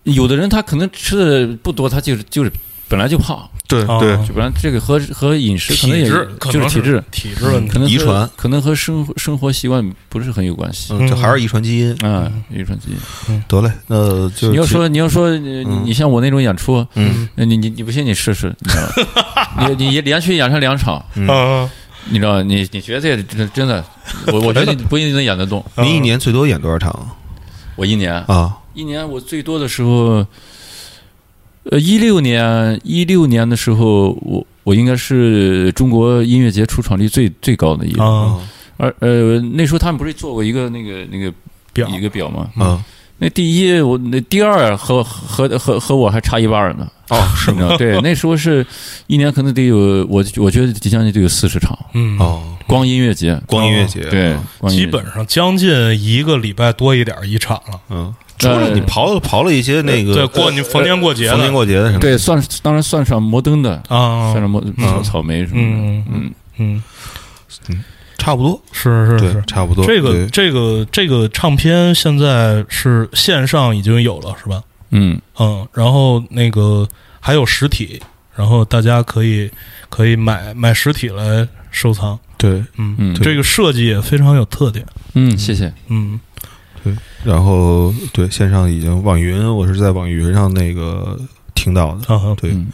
有的人他可能吃的不多，他就是就是本来就胖，哦。对。对，就本来这个和和饮食可能也体质就是体质，体质问题。可能遗传。可能和生活生活习惯不是很有关系。嗯，这还是遗传基因。啊，遗传基因。得嘞，那就你要说你要说你像我那种演出，嗯。你你你不信你试试，你知道吗？你你连续演上两场，嗯，你知道你你觉得真真的，我我觉得你 [laughs] 不一定能演得动。你一年最多演多少场？我一年。啊？一年我最多的时候，呃，一六年一六年的时候，我我应该是中国音乐节出场率最最高的一个。啊，而呃那时候他们不是做过一个那个那个表。一个表吗？嗯，那第一我那第二和和和和我还差一半呢。哦，是你知道对，那时候是一年可能得有我我觉得将近得有四十场，嗯，哦，光音乐节。光音乐节，对，基本上将近一个礼拜多一点一场了。嗯，除了你刨了刨了一些那个对，过你逢年过节逢年过节的什么，对算当然算上摩登的，啊算，上摩草草莓什么的。嗯嗯，嗯，差不多，是是是，，差不多。这个这个这个唱片现在是线上已经有了，是吧？嗯，嗯，然后那个还有实体，然后大家可以可以买买实体来收藏。对嗯嗯这个设计也非常有特点。嗯，谢谢。嗯对，然后对线上已经网云，我是在网云上那个听到的。啊，对，嗯，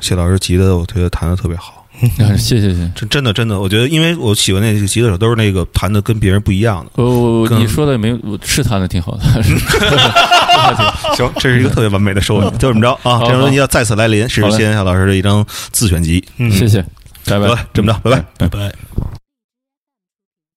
谢老师吉的，我觉得弹的特别好，[laughs] 谢谢谢谢。真真的真的，我觉得因为我喜欢那个吉他手都是那个弹的跟别人不一样的。哦，跟你说的没有，我是弹的挺好的。[laughs] 行，这是一个特别完美的收尾，[laughs] 就这么着啊！这张专辑要再次来临，是谢谢老师的一张自选集。嗯，谢谢，拜拜，。这么着，拜拜。拜拜。